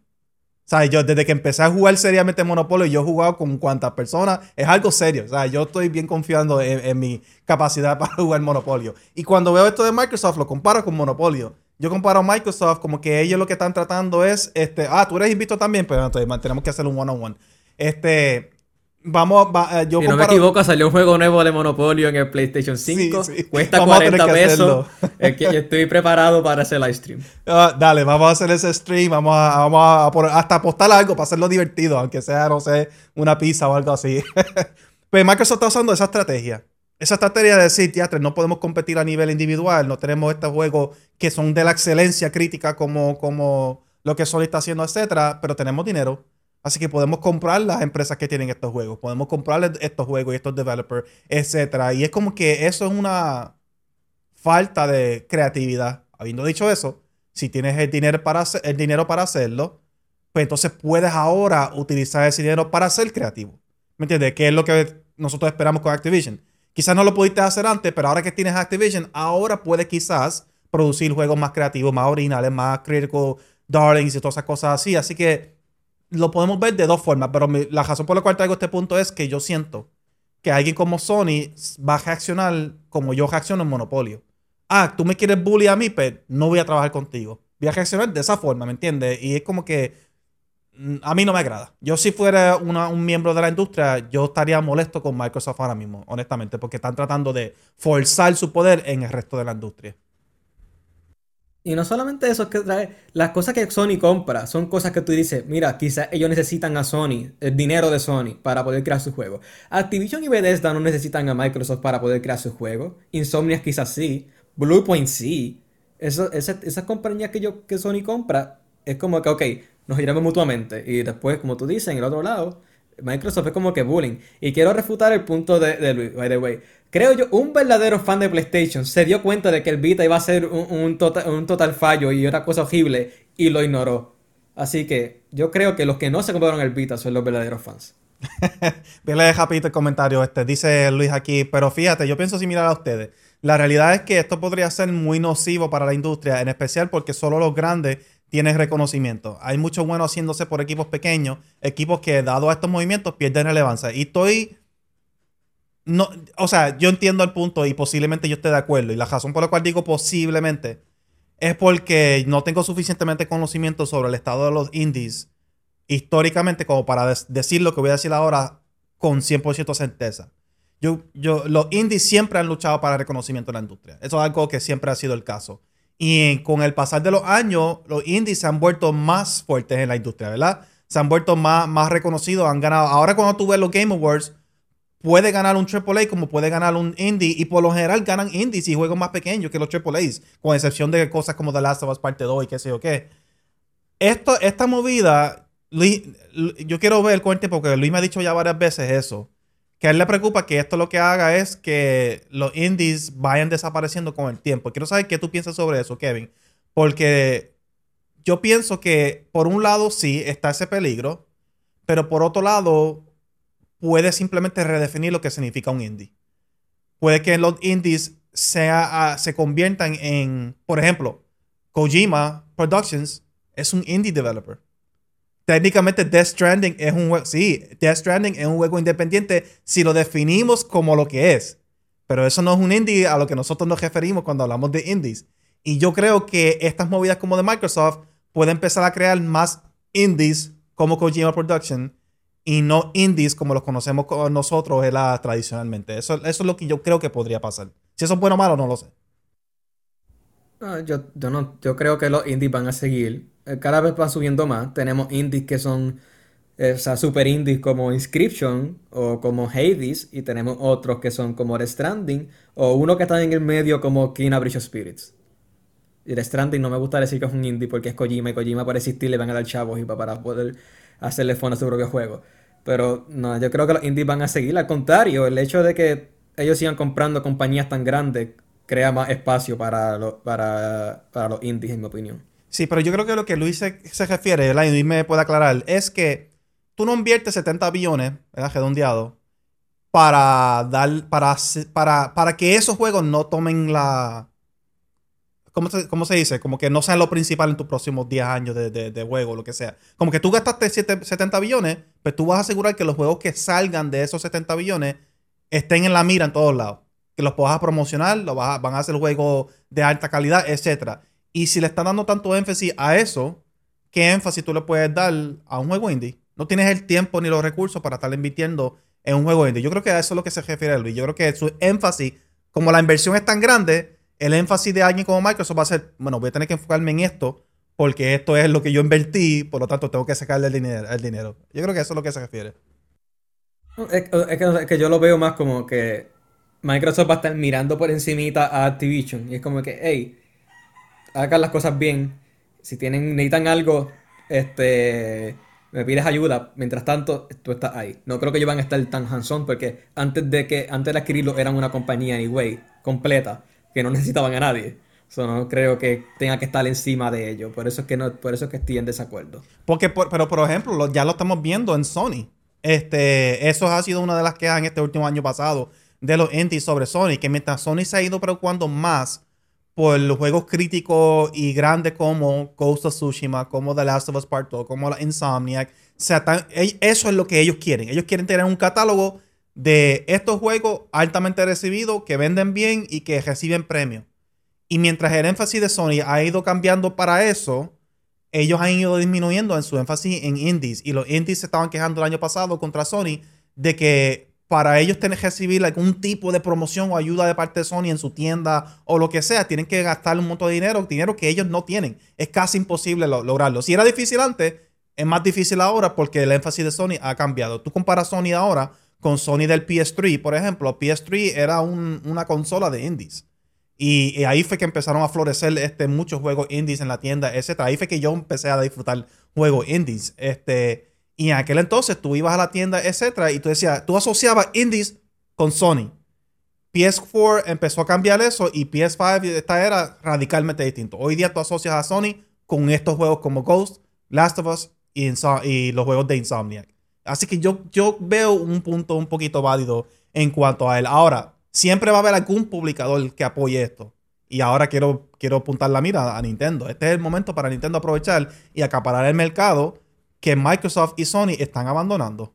O sea, yo desde que empecé a jugar seriamente Monopolio, yo he jugado con cuantas personas. Es algo serio. O sea, yo estoy bien confiando en, mi capacidad para jugar Monopolio. Y cuando veo esto de Microsoft, lo comparo con Monopolio. Yo comparo a Microsoft como que ellos lo que están tratando es, este, ah, tú eres invito también, pero entonces tenemos que hacer un one-on-one. -on -one. Este, Vamos, va, eh, yo si no me equivoco, salió un juego nuevo de Monopolio en el PlayStation 5. Cuesta 40 pesos. es que yo estoy preparado para ese live stream. Ah, dale, vamos a hacer ese stream. Vamos a, vamos a hasta apostar algo para hacerlo divertido, aunque sea, no sé, una pizza o algo así. pues Microsoft está usando esa estrategia. Esa estrategia de decir, teatro, no podemos competir a nivel individual, no tenemos estos juegos que son de la excelencia crítica como, como lo que Sony está haciendo, etcétera, pero tenemos dinero Así que podemos comprar las empresas que tienen estos juegos, podemos comprar estos juegos y estos developers, etc. Y es como que eso es una falta de creatividad. Habiendo dicho eso, si tienes el dinero para, el dinero para hacerlo, pues entonces puedes ahora utilizar ese dinero para ser creativo. ¿Me entiendes? Que es lo que nosotros esperamos con Activision. Quizás no lo pudiste hacer antes, pero ahora que tienes Activision, ahora puedes quizás producir juegos más creativos, más originales, más critical darlings y todas esas cosas así. Así que lo podemos ver de dos formas, pero la razón por la cual traigo este punto es que yo siento que alguien como Sony va a reaccionar como yo reacciono en Monopolio. Ah, tú me quieres bully a mí, pero pues no voy a trabajar contigo. Voy a reaccionar de esa forma, ¿me entiendes? Y es como que mm, a mí no me agrada. Yo si fuera un miembro de la industria, yo estaría molesto con Microsoft ahora mismo, honestamente, porque están tratando de forzar su poder en el resto de la industria. Y no solamente eso, es que trae las cosas que Sony compra son cosas que tú dices, mira, quizás ellos necesitan a Sony, el dinero de Sony para poder crear su juego. Activision y Bethesda no necesitan a Microsoft para poder crear su juego. Insomniac quizás sí, Bluepoint sí. Esas compañías que, yo, que Sony compra es como que, ok, nos iremos mutuamente. Y después, como tú dices, en el otro lado, Microsoft es como que bullying. Y quiero refutar el punto de, Luis, by the way. Creo yo, un verdadero fan de PlayStation se dio cuenta de que el Vita iba a ser un, tota-, un, total, fallo y una cosa horrible y lo ignoró. Así que yo creo que los que no se compraron el Vita son los verdaderos fans. Vele rapidito el comentario este. Dice Luis aquí, pero fíjate, yo pienso similar a ustedes. La realidad es que esto podría ser muy nocivo para la industria, en especial porque solo los grandes tienen reconocimiento. Hay mucho bueno haciéndose por equipos pequeños, equipos que dado a estos movimientos pierden relevancia. Y estoy no, o sea, yo entiendo el punto y posiblemente yo esté de acuerdo. Y la razón por la cual digo posiblemente es porque no tengo suficientemente conocimiento sobre el estado de los indies históricamente como para decir lo que voy a decir ahora con 100% certeza. Yo, yo, los indies siempre han luchado para reconocimiento en la industria. Eso es algo que siempre ha sido el caso. Y con el pasar de los años, los indies se han vuelto más fuertes en la industria, ¿verdad? Se han vuelto más, más reconocidos, han ganado. Ahora cuando tú ves los Game Awards, puede ganar un AAA como puede ganar un indie y por lo general ganan indies y juegos más pequeños que los AAAs, con excepción de cosas como The Last of Us Parte 2 y qué sé yo qué. Esto, esta movida, yo quiero ver tiempo, porque Luis me ha dicho ya varias veces eso, que a él le preocupa que esto lo que haga es que los indies vayan desapareciendo con el tiempo. Quiero saber qué tú piensas sobre eso, Kevin, porque yo pienso que por un lado sí está ese peligro, pero por otro lado puede simplemente redefinir lo que significa un indie. Puede que los indies ah, se conviertan en, por ejemplo, Kojima Productions es un indie developer. Técnicamente Death Stranding es un juego, sí, Death Stranding es un juego independiente si lo definimos como lo que es. Pero eso no es un indie a lo que nosotros nos referimos cuando hablamos de indies. Y yo creo que estas movidas como de Microsoft pueden empezar a crear más indies como Kojima Productions y no indies como los conocemos nosotros tradicionalmente. Eso, es lo que yo creo que podría pasar. Si eso es bueno o malo, no lo sé. yo, yo, no, yo creo que los indies van a seguir. Eh, cada vez van subiendo más. Tenemos indies que son eh, super indies como Inscription o como Hades. Y tenemos otros que son como The Stranding. O uno que está en el medio como King Bridge Spirits. Y The Stranding no me gusta decir que es un indie porque es Kojima. Y Kojima para existir le van a dar chavos y para poder hacerle fondo a su propio juego. Pero no, yo creo que los indies van a seguir. Al contrario, el hecho de que ellos sigan comprando compañías tan grandes crea más espacio para, para, los indies, en mi opinión. Sí, pero yo creo que lo que Luis se, refiere, y Luis me puede aclarar, es que tú no inviertes 70 billones, ¿verdad? redondeado, para dar, para, para, para que esos juegos no tomen la, ¿cómo se, dice? Como que no sea lo principal en tus próximos 10 años de, de, juego, lo que sea. Como que tú gastaste 70 billones, pues tú vas a asegurar que los juegos que salgan de esos 70 billones estén en la mira en todos lados. Que los puedas promocionar, lo vas van a hacer juegos de alta calidad, etc. Y si le están dando tanto énfasis a eso, ¿qué énfasis tú le puedes dar a un juego indie? No tienes el tiempo ni los recursos para estar invirtiendo en un juego indie. Yo creo que a eso es lo que se refiere Luis. Yo creo que su énfasis, como la inversión es tan grande, el énfasis de alguien como Microsoft va a ser, bueno, voy a tener que enfocarme en esto porque esto es lo que yo invertí, por lo tanto tengo que sacarle el dinero. El dinero. Yo creo que eso es lo que se refiere. Es, que, yo lo veo más como que Microsoft va a estar mirando por encimita a Activision y es como que, hey, hagan las cosas bien. Si tienen necesitan algo, este me pides ayuda, mientras tanto tú estás ahí. No creo que ellos van a estar tan hands-on porque antes de que antes de adquirirlo eran una compañía anyway, completa que no necesitaban a nadie. So, no creo que tenga que estar encima de ellos. Por eso es que no, por eso es que estoy en desacuerdo. Porque, pero por ejemplo, ya lo estamos viendo en Sony. Este, eso ha sido una de las quejas en este último año pasado de los indies sobre Sony, que mientras Sony se ha ido preocupando más por los juegos críticos y grandes como Ghost of Tsushima, como The Last of Us Part 2, como la Insomniac, o sea, eso es lo que ellos quieren. Ellos quieren tener un catálogo de estos juegos altamente recibidos, que venden bien y que reciben premios. Y mientras el énfasis de Sony ha ido cambiando para eso, ellos han ido disminuyendo en su énfasis en indies. Y los indies se estaban quejando el año pasado contra Sony de que para ellos tener que recibir algún tipo de promoción o ayuda de parte de Sony en su tienda o lo que sea, tienen que gastar un montón de dinero, dinero que ellos no tienen. Es casi imposible lograrlo. Si era difícil antes, es más difícil ahora porque el énfasis de Sony ha cambiado. Tú comparas Sony ahora con Sony del PS3, por ejemplo. PS3 era una consola de indies. Y, ahí fue que empezaron a florecer este, muchos juegos indies en la tienda, etc. Ahí fue que yo empecé a disfrutar juegos indies. Este, y en aquel entonces tú ibas a la tienda, etc. Y tú decías, tú asociabas indies con Sony. PS4 empezó a cambiar eso y PS5 esta era radicalmente distinto. Hoy día tú asocias a Sony con estos juegos como Ghost, Last of Us y, y los juegos de Insomniac. Así que yo, yo veo un punto un poquito válido en cuanto a él. Ahora, siempre va a haber algún publicador que apoye esto. Y ahora quiero, quiero apuntar la mira a Nintendo. Este es el momento para Nintendo aprovechar y acaparar el mercado que Microsoft y Sony están abandonando.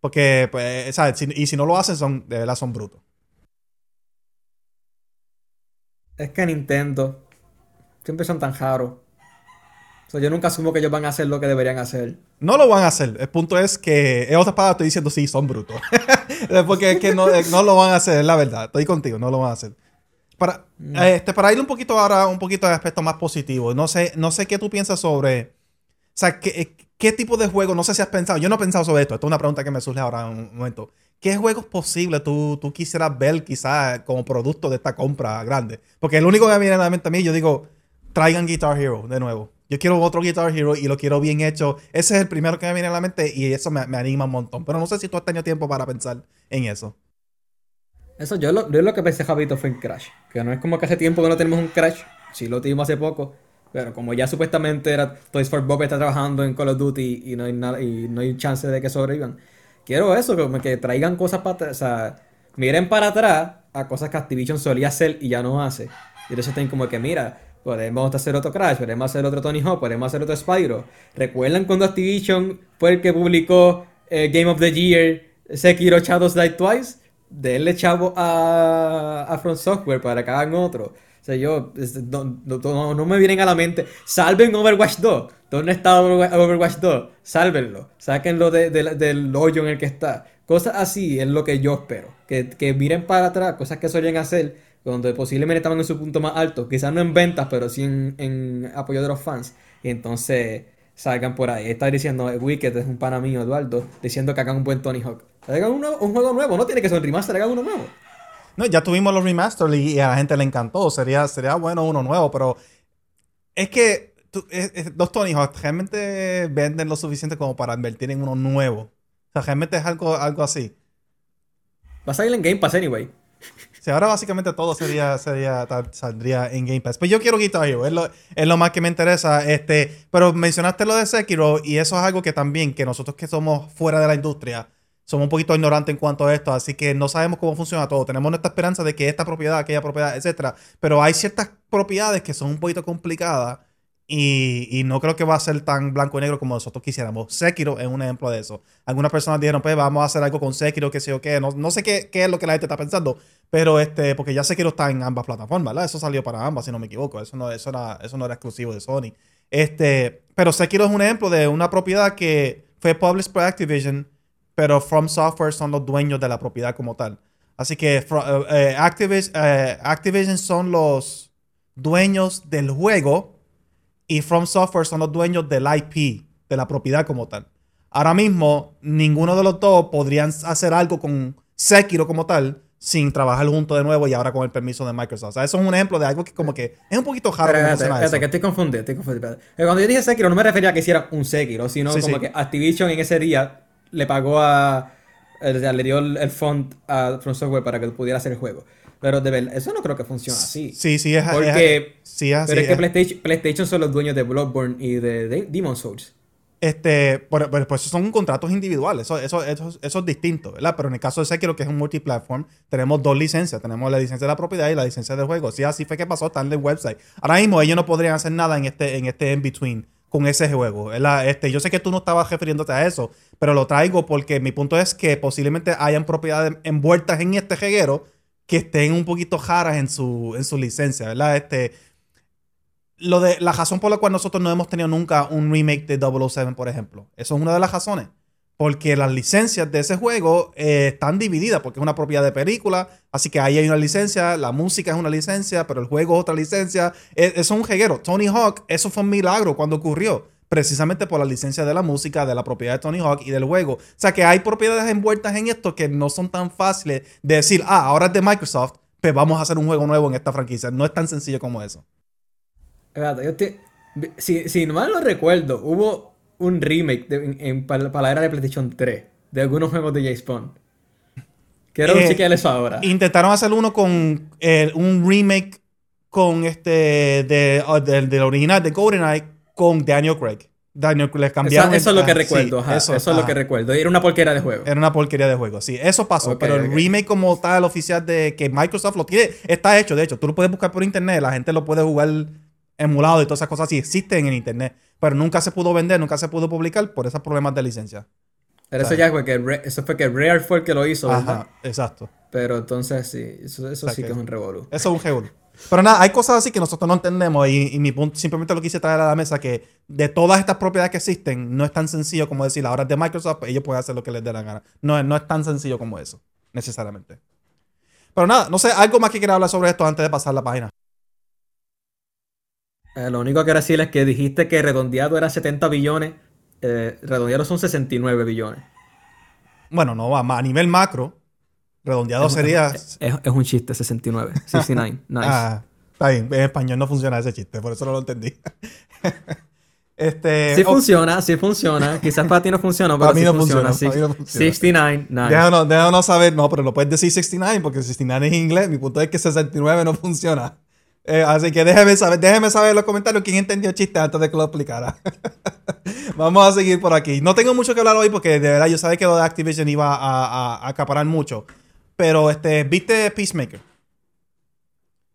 Porque, pues, ¿sabes? y si no lo hacen, son, de verdad son brutos. Es que Nintendo siempre son tan raros yo nunca asumo que ellos van a hacer lo que deberían hacer. No lo van a hacer. El punto es que, en otras palabras, estoy diciendo sí, son brutos. Porque es que no, no, lo van a hacer, es la verdad. Estoy contigo, no lo van a hacer. Para, mm. este, para ir un poquito ahora, un poquito de aspecto más positivo. No sé, no sé qué tú piensas sobre. O sea, ¿qué, qué tipo de juego? No sé si has pensado. Yo no he pensado sobre esto. Esto es una pregunta que me surge ahora en un momento. ¿Qué juegos posibles tú, tú quisieras ver quizás como producto de esta compra grande? Porque el único que me viene a la mente a mí, yo digo, traigan Guitar Hero de nuevo. Yo quiero otro Guitar Hero y lo quiero bien hecho. Ese es el primero que me viene a la mente y eso me, anima un montón. Pero no sé si tú has tenido tiempo para pensar en eso. Eso yo lo, yo lo que pensé, Javito, fue en Crash. Que no es como que hace tiempo que no tenemos un Crash. Sí lo tuvimos hace poco. Pero como ya supuestamente era Toys for Bob está trabajando en Call of Duty y no hay, nada, y no hay chance de que sobrevivan. Quiero eso, que traigan cosas para atrás. Miren para atrás a cosas que Activision solía hacer y ya no hace. Y eso tienen como que, mira, Podemos hacer otro Crash, podemos hacer otro Tony Hawk, podemos hacer otro Spyro. ¿Recuerdan cuando Activision fue el que publicó eh, Game of the Year Sekiro Shadows Die Twice? Denle chavo a, a Front Software para que hagan otro. Sea, yo, no, me vienen a la mente. Salven Overwatch 2. ¿Dónde está Overwatch 2? Sálvenlo. Sáquenlo del hoyo en el que está. Cosas así es lo que yo espero. Que, que miren para atrás, cosas que solían hacer donde posiblemente estaban en su punto más alto, quizás no en ventas, pero sí en, apoyo de los fans. Y entonces salgan por ahí. Está diciendo Wicked, es un pana mío, Eduardo, diciendo que hagan un buen Tony Hawk. Hagan un, un juego nuevo, no tiene que ser un remaster, hagan uno nuevo. No, ya tuvimos los remasters y a la gente le encantó. Sería, sería bueno uno nuevo, pero es que los Tony Hawk realmente venden lo suficiente como para invertir en uno nuevo. O sea, realmente es algo, algo así. Va a salir en Game Pass anyway. Sí, ahora básicamente todo sería, sería, saldría en Game Pass. Pero pues yo quiero Guitar Hero, es lo, es lo más que me interesa. Este, pero mencionaste lo de Sekiro y eso es algo que también, que nosotros que somos fuera de la industria, somos un poquito ignorantes en cuanto a esto, así que no sabemos cómo funciona todo. Tenemos nuestra esperanza de que esta propiedad, aquella propiedad, etcétera, pero hay ciertas propiedades que son un poquito complicadas y, no creo que va a ser tan blanco y negro como nosotros quisiéramos. Sekiro es un ejemplo de eso. Algunas personas dijeron, pues vamos a hacer algo con Sekiro, que sé yo qué. No, no sé qué, qué, es lo que la gente está pensando, pero este, porque ya Sekiro está en ambas plataformas, ¿verdad? Eso salió para ambas, si no me equivoco. Eso no, eso era, eso no era exclusivo de Sony. Este, pero Sekiro es un ejemplo de una propiedad que fue published por Activision, pero From Software son los dueños de la propiedad como tal. Así que eh, eh, eh, Activision son los dueños del juego y From Software son los dueños del IP, de la propiedad como tal. Ahora mismo, ninguno de los dos podrían hacer algo con Sekiro como tal sin trabajar junto de nuevo y ahora con el permiso de Microsoft. O sea, eso es un ejemplo de algo que como que es un poquito raro. Espérate, que estoy confundido, estoy confundido. Cuando yo dije Sekiro no me refería a que hiciera un Sekiro, sino como que Activision en ese día le pagó a... Le dio el, font a From Software para que pudiera hacer el juego. Pero de verdad, eso no creo que funcione así. Sí, sí, es Porque, sí, es Pero es que PlayStation, PlayStation, son los dueños de Bloodborne y de, de Demon Souls. Este, pero, pues son contratos individuales, eso, eso, eso, eso, es distinto, ¿verdad? Pero en el caso de Sekiro, que es un multiplatform, tenemos dos licencias, tenemos la licencia de la propiedad y la licencia del juego. Sí, así fue que pasó, está en el website. Ahora mismo ellos no podrían hacer nada en este, en este in-between con ese juego. Este, yo sé que tú no estabas refiriéndote a eso, pero lo traigo porque mi punto es que posiblemente hayan propiedades envueltas en este jeguero que estén un poquito jaras en su, en su licencia, ¿verdad? Este, lo de la razón por la cual nosotros no hemos tenido nunca un remake de 007, por ejemplo. Eso es una de las razones. Porque las licencias de ese juego eh, están divididas, porque es una propiedad de película, así que ahí hay una licencia, la música es una licencia, pero el juego es otra licencia. E, eso es un jeguero. Tony Hawk, eso fue un milagro cuando ocurrió, precisamente por la licencia de la música, de la propiedad de Tony Hawk y del juego. O sea que hay propiedades envueltas en esto que no son tan fáciles de decir, ah, ahora es de Microsoft, pues vamos a hacer un juego nuevo en esta franquicia. No es tan sencillo como eso. Si, si mal no recuerdo, hubo un remake en, para, la era de PlayStation 3 de algunos juegos de James Bond. Quiero eh, chequear eso ahora. Intentaron hacer uno con eh, un remake con este de, oh, del original de GoldenEye con Daniel Craig. Daniel les cambiaron. Eso, es lo que recuerdo, eso, es lo que recuerdo. Era una porquería de juego. Era una porquería de juego, sí. Eso pasó, pero el remake como tal oficial de que Microsoft lo tiene, está hecho. De hecho, tú lo puedes buscar por internet, la gente lo puede jugar emulado y todas esas cosas sí existen en internet, pero nunca se pudo vender, nunca se pudo publicar por esos problemas de licencia. Pero eso ya fue que, eso fue que Rare fue el que lo hizo, Ajá, exacto. Pero entonces sí, eso, sí que, es un revolú. Eso es un revolú. Pero nada, hay cosas así que nosotros no entendemos y, mi punto simplemente lo quise traer a la mesa que de todas estas propiedades que existen, no es tan sencillo como decir, ahora es de Microsoft, ellos pueden hacer lo que les dé la gana. No, no es tan sencillo como eso, necesariamente. Pero nada, no sé, algo más que quiera hablar sobre esto antes de pasar la página. Eh, lo único que quiero decir es que dijiste que redondeado era 70 billones. Eh, redondeado son 69 billones. Bueno, no, a nivel macro, redondeado sería. Es, un chiste, 69. 69. Nice. Ah, está bien. En español no funciona ese chiste, por eso no lo entendí. este, sí funciona, sí funciona. Quizás para ti no funciona, pero para mí no funciona. 69, nice. Déjanos, déjanos saber, no, pero no puedes decir 69 porque 69 es inglés. Mi punto es que 69 no funciona. Eh, así que déjeme saber, déjeme saber en los comentarios quién entendió el chiste antes de que lo explicara. Vamos a seguir por aquí. No tengo mucho que hablar hoy porque de verdad yo sabía que lo de Activision iba a, acaparar mucho. Pero este, ¿viste Peacemaker?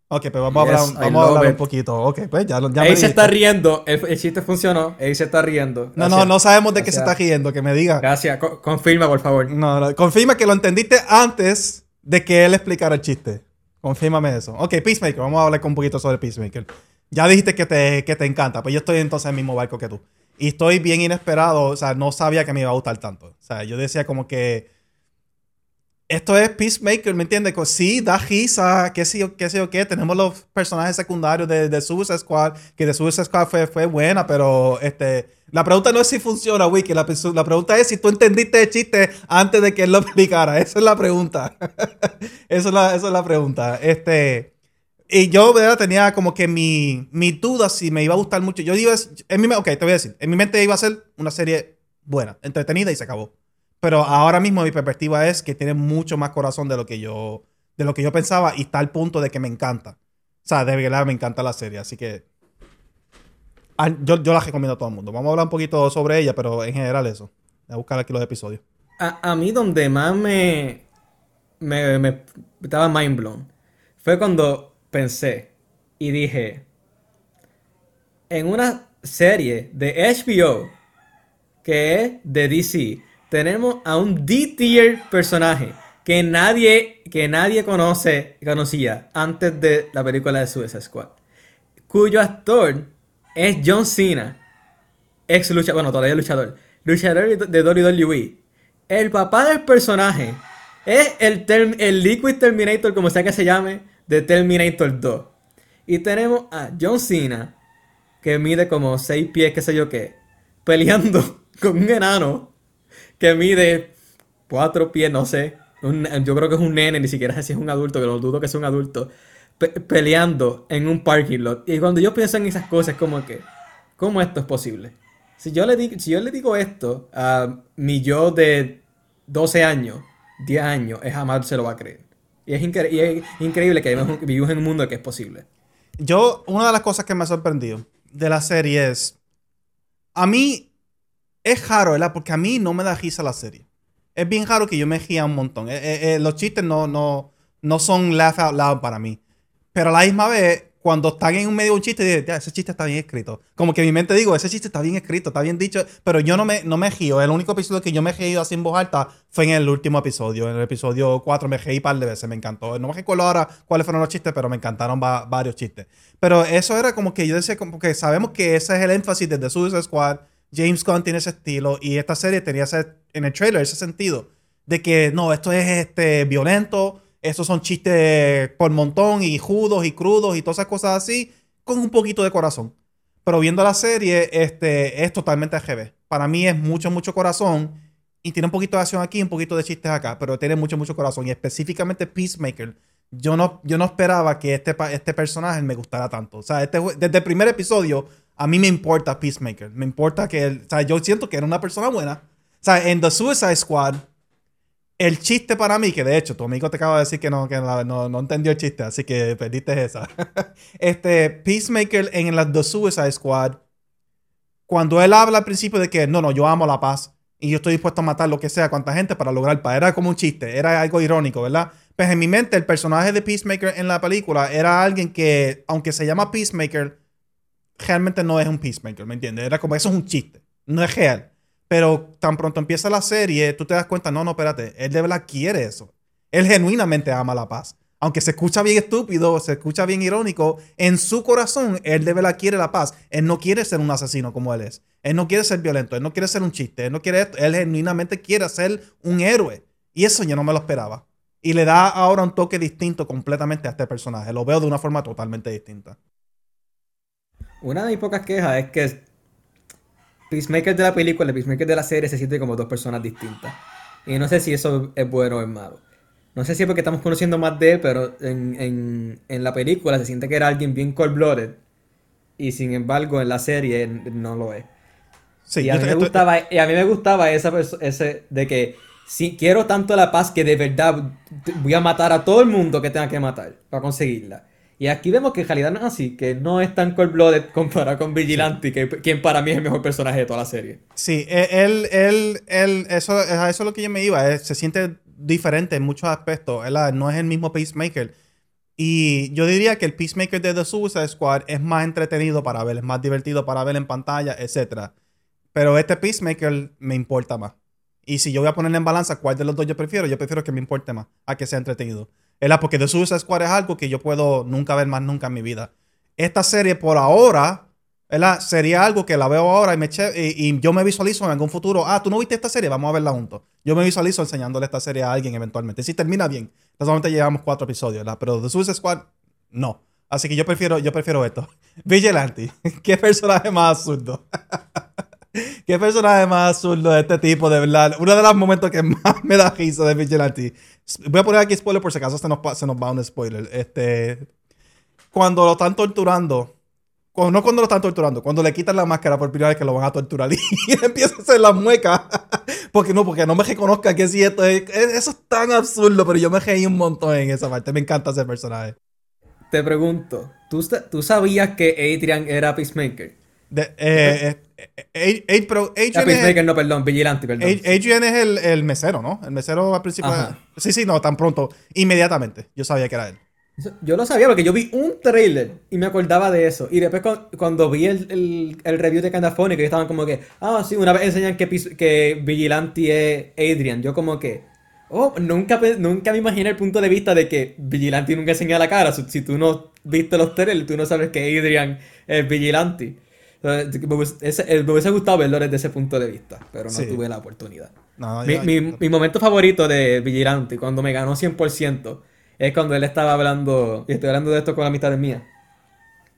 Ok, pues vamos a hablar, vamos a hablar un poquito. Ok, pues ya, ya Ahí se está riendo. El, chiste funcionó. Ahí se está riendo. No, no, no sabemos de qué se está riendo. Que me diga. Gracias. confirma, por favor. No, no, confirma que lo entendiste antes de que él explicara el chiste. Confírmame eso. Ok, Peacemaker. Vamos a hablar un poquito sobre Peacemaker. Ya dijiste que te, que te encanta. Pues yo estoy entonces en el mismo barco que tú. Y estoy bien inesperado. O sea, no sabía que me iba a gustar tanto. O sea, yo decía como que esto es Peacemaker, ¿me entiendes? Sí, da risa, qué sé yo, qué sé yo qué. Tenemos los personajes secundarios de, de Suicide Squad, que de Suicide Squad fue, fue buena, pero este, la pregunta no es si funciona, Wiki. La, la, pregunta es si tú entendiste el chiste antes de que él lo explicara. Esa es la pregunta. esa, es la, esa es la pregunta. Este, y yo, ¿verdad? Tenía como que mi, mi duda si me iba a gustar mucho. Yo iba, en mi, ok, te voy a decir. En mi mente iba a ser una serie buena, entretenida y se acabó. Pero ahora mismo mi perspectiva es que tiene mucho más corazón de lo que yo, de lo que yo pensaba y está al punto de que me encanta. O sea, de verdad me encanta la serie, así que ah, yo, yo la recomiendo a todo el mundo. Vamos a hablar un poquito sobre ella, pero en general eso. A buscar aquí los episodios. A, mí donde más me, me, me estaba mind blown fue cuando pensé y dije, en una serie de HBO que es de DC, tenemos a un D-tier personaje que nadie, que nadie conocía antes de la película de Suicide Squad, cuyo actor es John Cena, ex luchador, bueno, todavía luchador, luchador de WWE. El papá del personaje es el, el Liquid Terminator, como sea que se llame, de Terminator 2. Y tenemos a John Cena, que mide como 6 pies, qué sé yo qué, peleando con un enano que mide cuatro pies, no sé. yo creo que es un nene, ni siquiera sé si es un adulto, que lo dudo que sea un adulto. peleando en un parking lot. Y cuando yo pienso en esas cosas, como que, ¿cómo esto es posible? Si yo le, digo, si yo le digo esto a mi yo de 12 años, 10 años, es jamás se lo va a creer. Y es, increíble que vivimos en un mundo que es posible. Yo, una de las cosas que me ha sorprendido de la serie es. A mí, es raro, ¿verdad? Porque a mí no me da risa la serie. Es bien raro que yo me ría un montón. Eh, eh, eh, los chistes no, no, no son laugh out loud para mí. Pero a la misma vez, cuando están en un medio de un chiste, digo, ese chiste está bien escrito. Como que en mi mente digo, ese chiste está bien escrito, está bien dicho, pero yo no me, no me río. El único episodio que yo me reído así en voz alta fue en el último episodio. En el episodio 4 me reí un par de veces, me encantó. No me recuerdo ahora cuáles fueron los chistes, pero me encantaron varios chistes. Pero eso era como que yo decía, como que sabemos que ese es el énfasis desde Suicide Squad. James Gunn tiene ese estilo y esta serie tenía ese, en el trailer ese sentido de que no, esto es este, violento, estos son chistes por montón y judos y crudos y todas esas cosas así, con un poquito de corazón. Pero viendo la serie, este, es totalmente AGB. Para mí es mucho, mucho corazón. Y tiene un poquito de acción aquí, un poquito de chistes acá, pero tiene mucho, mucho corazón. Y específicamente Peacemaker. Yo no, yo no esperaba que este, este personaje me gustara tanto. O sea, este, desde el primer episodio, a mí me importa Peacemaker. Me importa que él, o sea, yo siento que era una persona buena. O sea, en The Suicide Squad, el chiste para mí, que de hecho tu amigo te acaba de decir que no, que no, entendió el chiste, así que perdiste esa. este, Peacemaker en la The Suicide Squad, cuando él habla al principio de que no, no, yo amo la paz y yo estoy dispuesto a matar lo que sea, cuánta gente para lograr paz, era como un chiste, era algo irónico, ¿verdad? Pues en mi mente el personaje de Peacemaker en la película era alguien que, aunque se llama Peacemaker, realmente no es un Peacemaker, ¿me entiendes? Era como, eso es un chiste, no es real. Pero tan pronto empieza la serie, tú te das cuenta, no, no, espérate, él de verdad quiere eso. Él genuinamente ama la paz. Aunque se escucha bien estúpido, se escucha bien irónico, en su corazón él de verdad quiere la paz. Él no quiere ser un asesino como él es. Él no quiere ser violento, él no quiere ser un chiste, él no quiere esto. Él genuinamente quiere ser un héroe. Y eso yo no me lo esperaba. Y le da ahora un toque distinto completamente a este personaje. Lo veo de una forma totalmente distinta. Una de mis pocas quejas es que Peacemaker de la película y Peacemaker de la serie se siente como dos personas distintas. Y no sé si eso es bueno o es malo. No sé si es porque estamos conociendo más de él, pero en, la película se siente que era alguien bien cold-blooded. Y sin embargo, en la serie no lo es. y, a mí me gustaba, y a mí me gustaba esa ese de que si quiero tanto la paz que de verdad voy a matar a todo el mundo que tenga que matar para conseguirla. Y aquí vemos que en realidad no es así, que no es tan cold-blooded comparado con Vigilante, que quien para mí es el mejor personaje de toda la serie. Sí, e, él, él, él, eso, a eso es lo que yo me iba, se siente diferente en muchos aspectos, no es el mismo Peacemaker. Y yo diría que el Peacemaker de The Suicide Squad es más entretenido para ver, es más divertido para ver en pantalla, etc. Pero este Peacemaker me importa más. Y si yo voy a ponerle en balanza cuál de los dos yo prefiero, yo prefiero que me importe más, a que sea entretenido. Porque The Suicide Squad es algo que yo puedo nunca ver más nunca en mi vida. Esta serie por ahora, ¿verdad? Sería algo que la veo ahora y, me y, yo me visualizo en algún futuro. Ah, tú no viste esta serie, vamos a verla juntos. Yo me visualizo enseñándole esta serie a alguien eventualmente. Si termina bien, solamente llevamos cuatro episodios, ¿verdad? Pero The Suicide Squad, no. Así que yo prefiero, yo prefiero esto. Vigilante, ¿qué personaje más absurdo? ¿Qué personaje más absurdo de este tipo, de verdad? Uno de los momentos que más me da risa de Vigilante. Voy a poner aquí spoiler por si acaso se nos, se nos va un spoiler. Este, cuando lo están torturando, no cuando lo están torturando, cuando le quitan la máscara por primera vez que lo van a torturar y, empieza a hacer la mueca. porque no, porque no me reconozca que si esto es, eso es tan absurdo, pero yo me reí un montón en esa parte. Me encanta ese personaje. Te pregunto, ¿tú, ¿tú sabías que Adrian era Peacemaker? De, eh, eh, Adrian no, perdón, Vigilante, perdón. Adrian es el, el, mesero, ¿no? El mesero al principio. Sí, sí, no, tan pronto. Inmediatamente. Yo sabía que era él. Yo lo sabía porque yo vi un trailer y me acordaba de eso. Y después cuando, vi el, el, review de Candafónica, que estaban como que, ah, sí, una vez enseñan que, que Vigilante es Adrian. Yo como que, oh, nunca, nunca me imaginé el punto de vista de que Vigilante nunca enseña la cara. Si tú no viste los trailers, tú no sabes que Adrian es Vigilante. Me hubiese, gustado verlo desde ese punto de vista, pero no tuve la oportunidad. mi, momento favorito de Vigilante, cuando me ganó 100%, es cuando él estaba hablando, y estoy hablando de esto con la mitad de mía,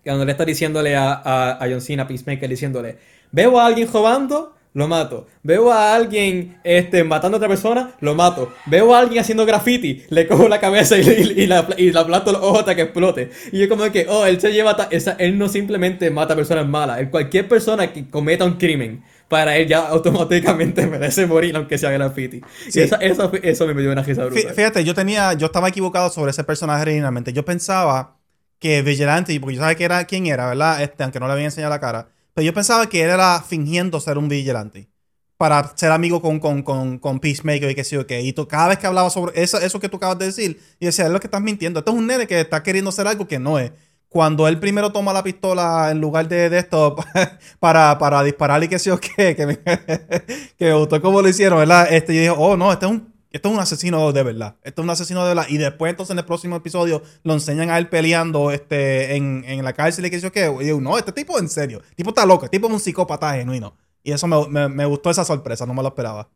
cuando él está diciéndole a, a, a John Cena, Peacemaker, diciéndole, veo a alguien robando, lo mato. Veo a alguien este, matando a otra persona, lo mato. Veo a alguien haciendo graffiti, le cojo la cabeza y, la, y la plato los ojos hasta que explote. Y yo como que, oh, él se lleva... Esa, él no simplemente mata personas malas. cualquier persona que cometa un crimen, para él ya automáticamente merece morir aunque sea graffiti. Y eso, eso, me dio una risa brutal. Fíjate, yo tenía... Yo estaba equivocado sobre ese personaje originalmente. Yo pensaba que Vigilante, porque yo sabía que era quién era, ¿verdad? Este, aunque no le había enseñado la cara pero yo pensaba que él era fingiendo ser un vigilante para ser amigo con, con, Peacemaker y que sí o qué. Y tú, cada vez que hablaba sobre eso, que tú acabas de decir, y decía, es lo que estás mintiendo. Esto es un nene que está queriendo hacer algo que no es. cuando él primero toma la pistola en lugar de, de esto para, para disparar y que sé yo qué, que me, que me gustó cómo lo hicieron, ¿verdad? Este, yo dije, oh no, este es un esto es un asesino de verdad. Esto es un asesino de verdad. Y después, entonces, en el próximo episodio, lo enseñan a él peleando este, en, en la cárcel y que yo qué. Y no, este tipo en serio. El tipo está loco. El tipo es un psicópata genuino. Y eso me, me, me gustó esa sorpresa. No me lo esperaba.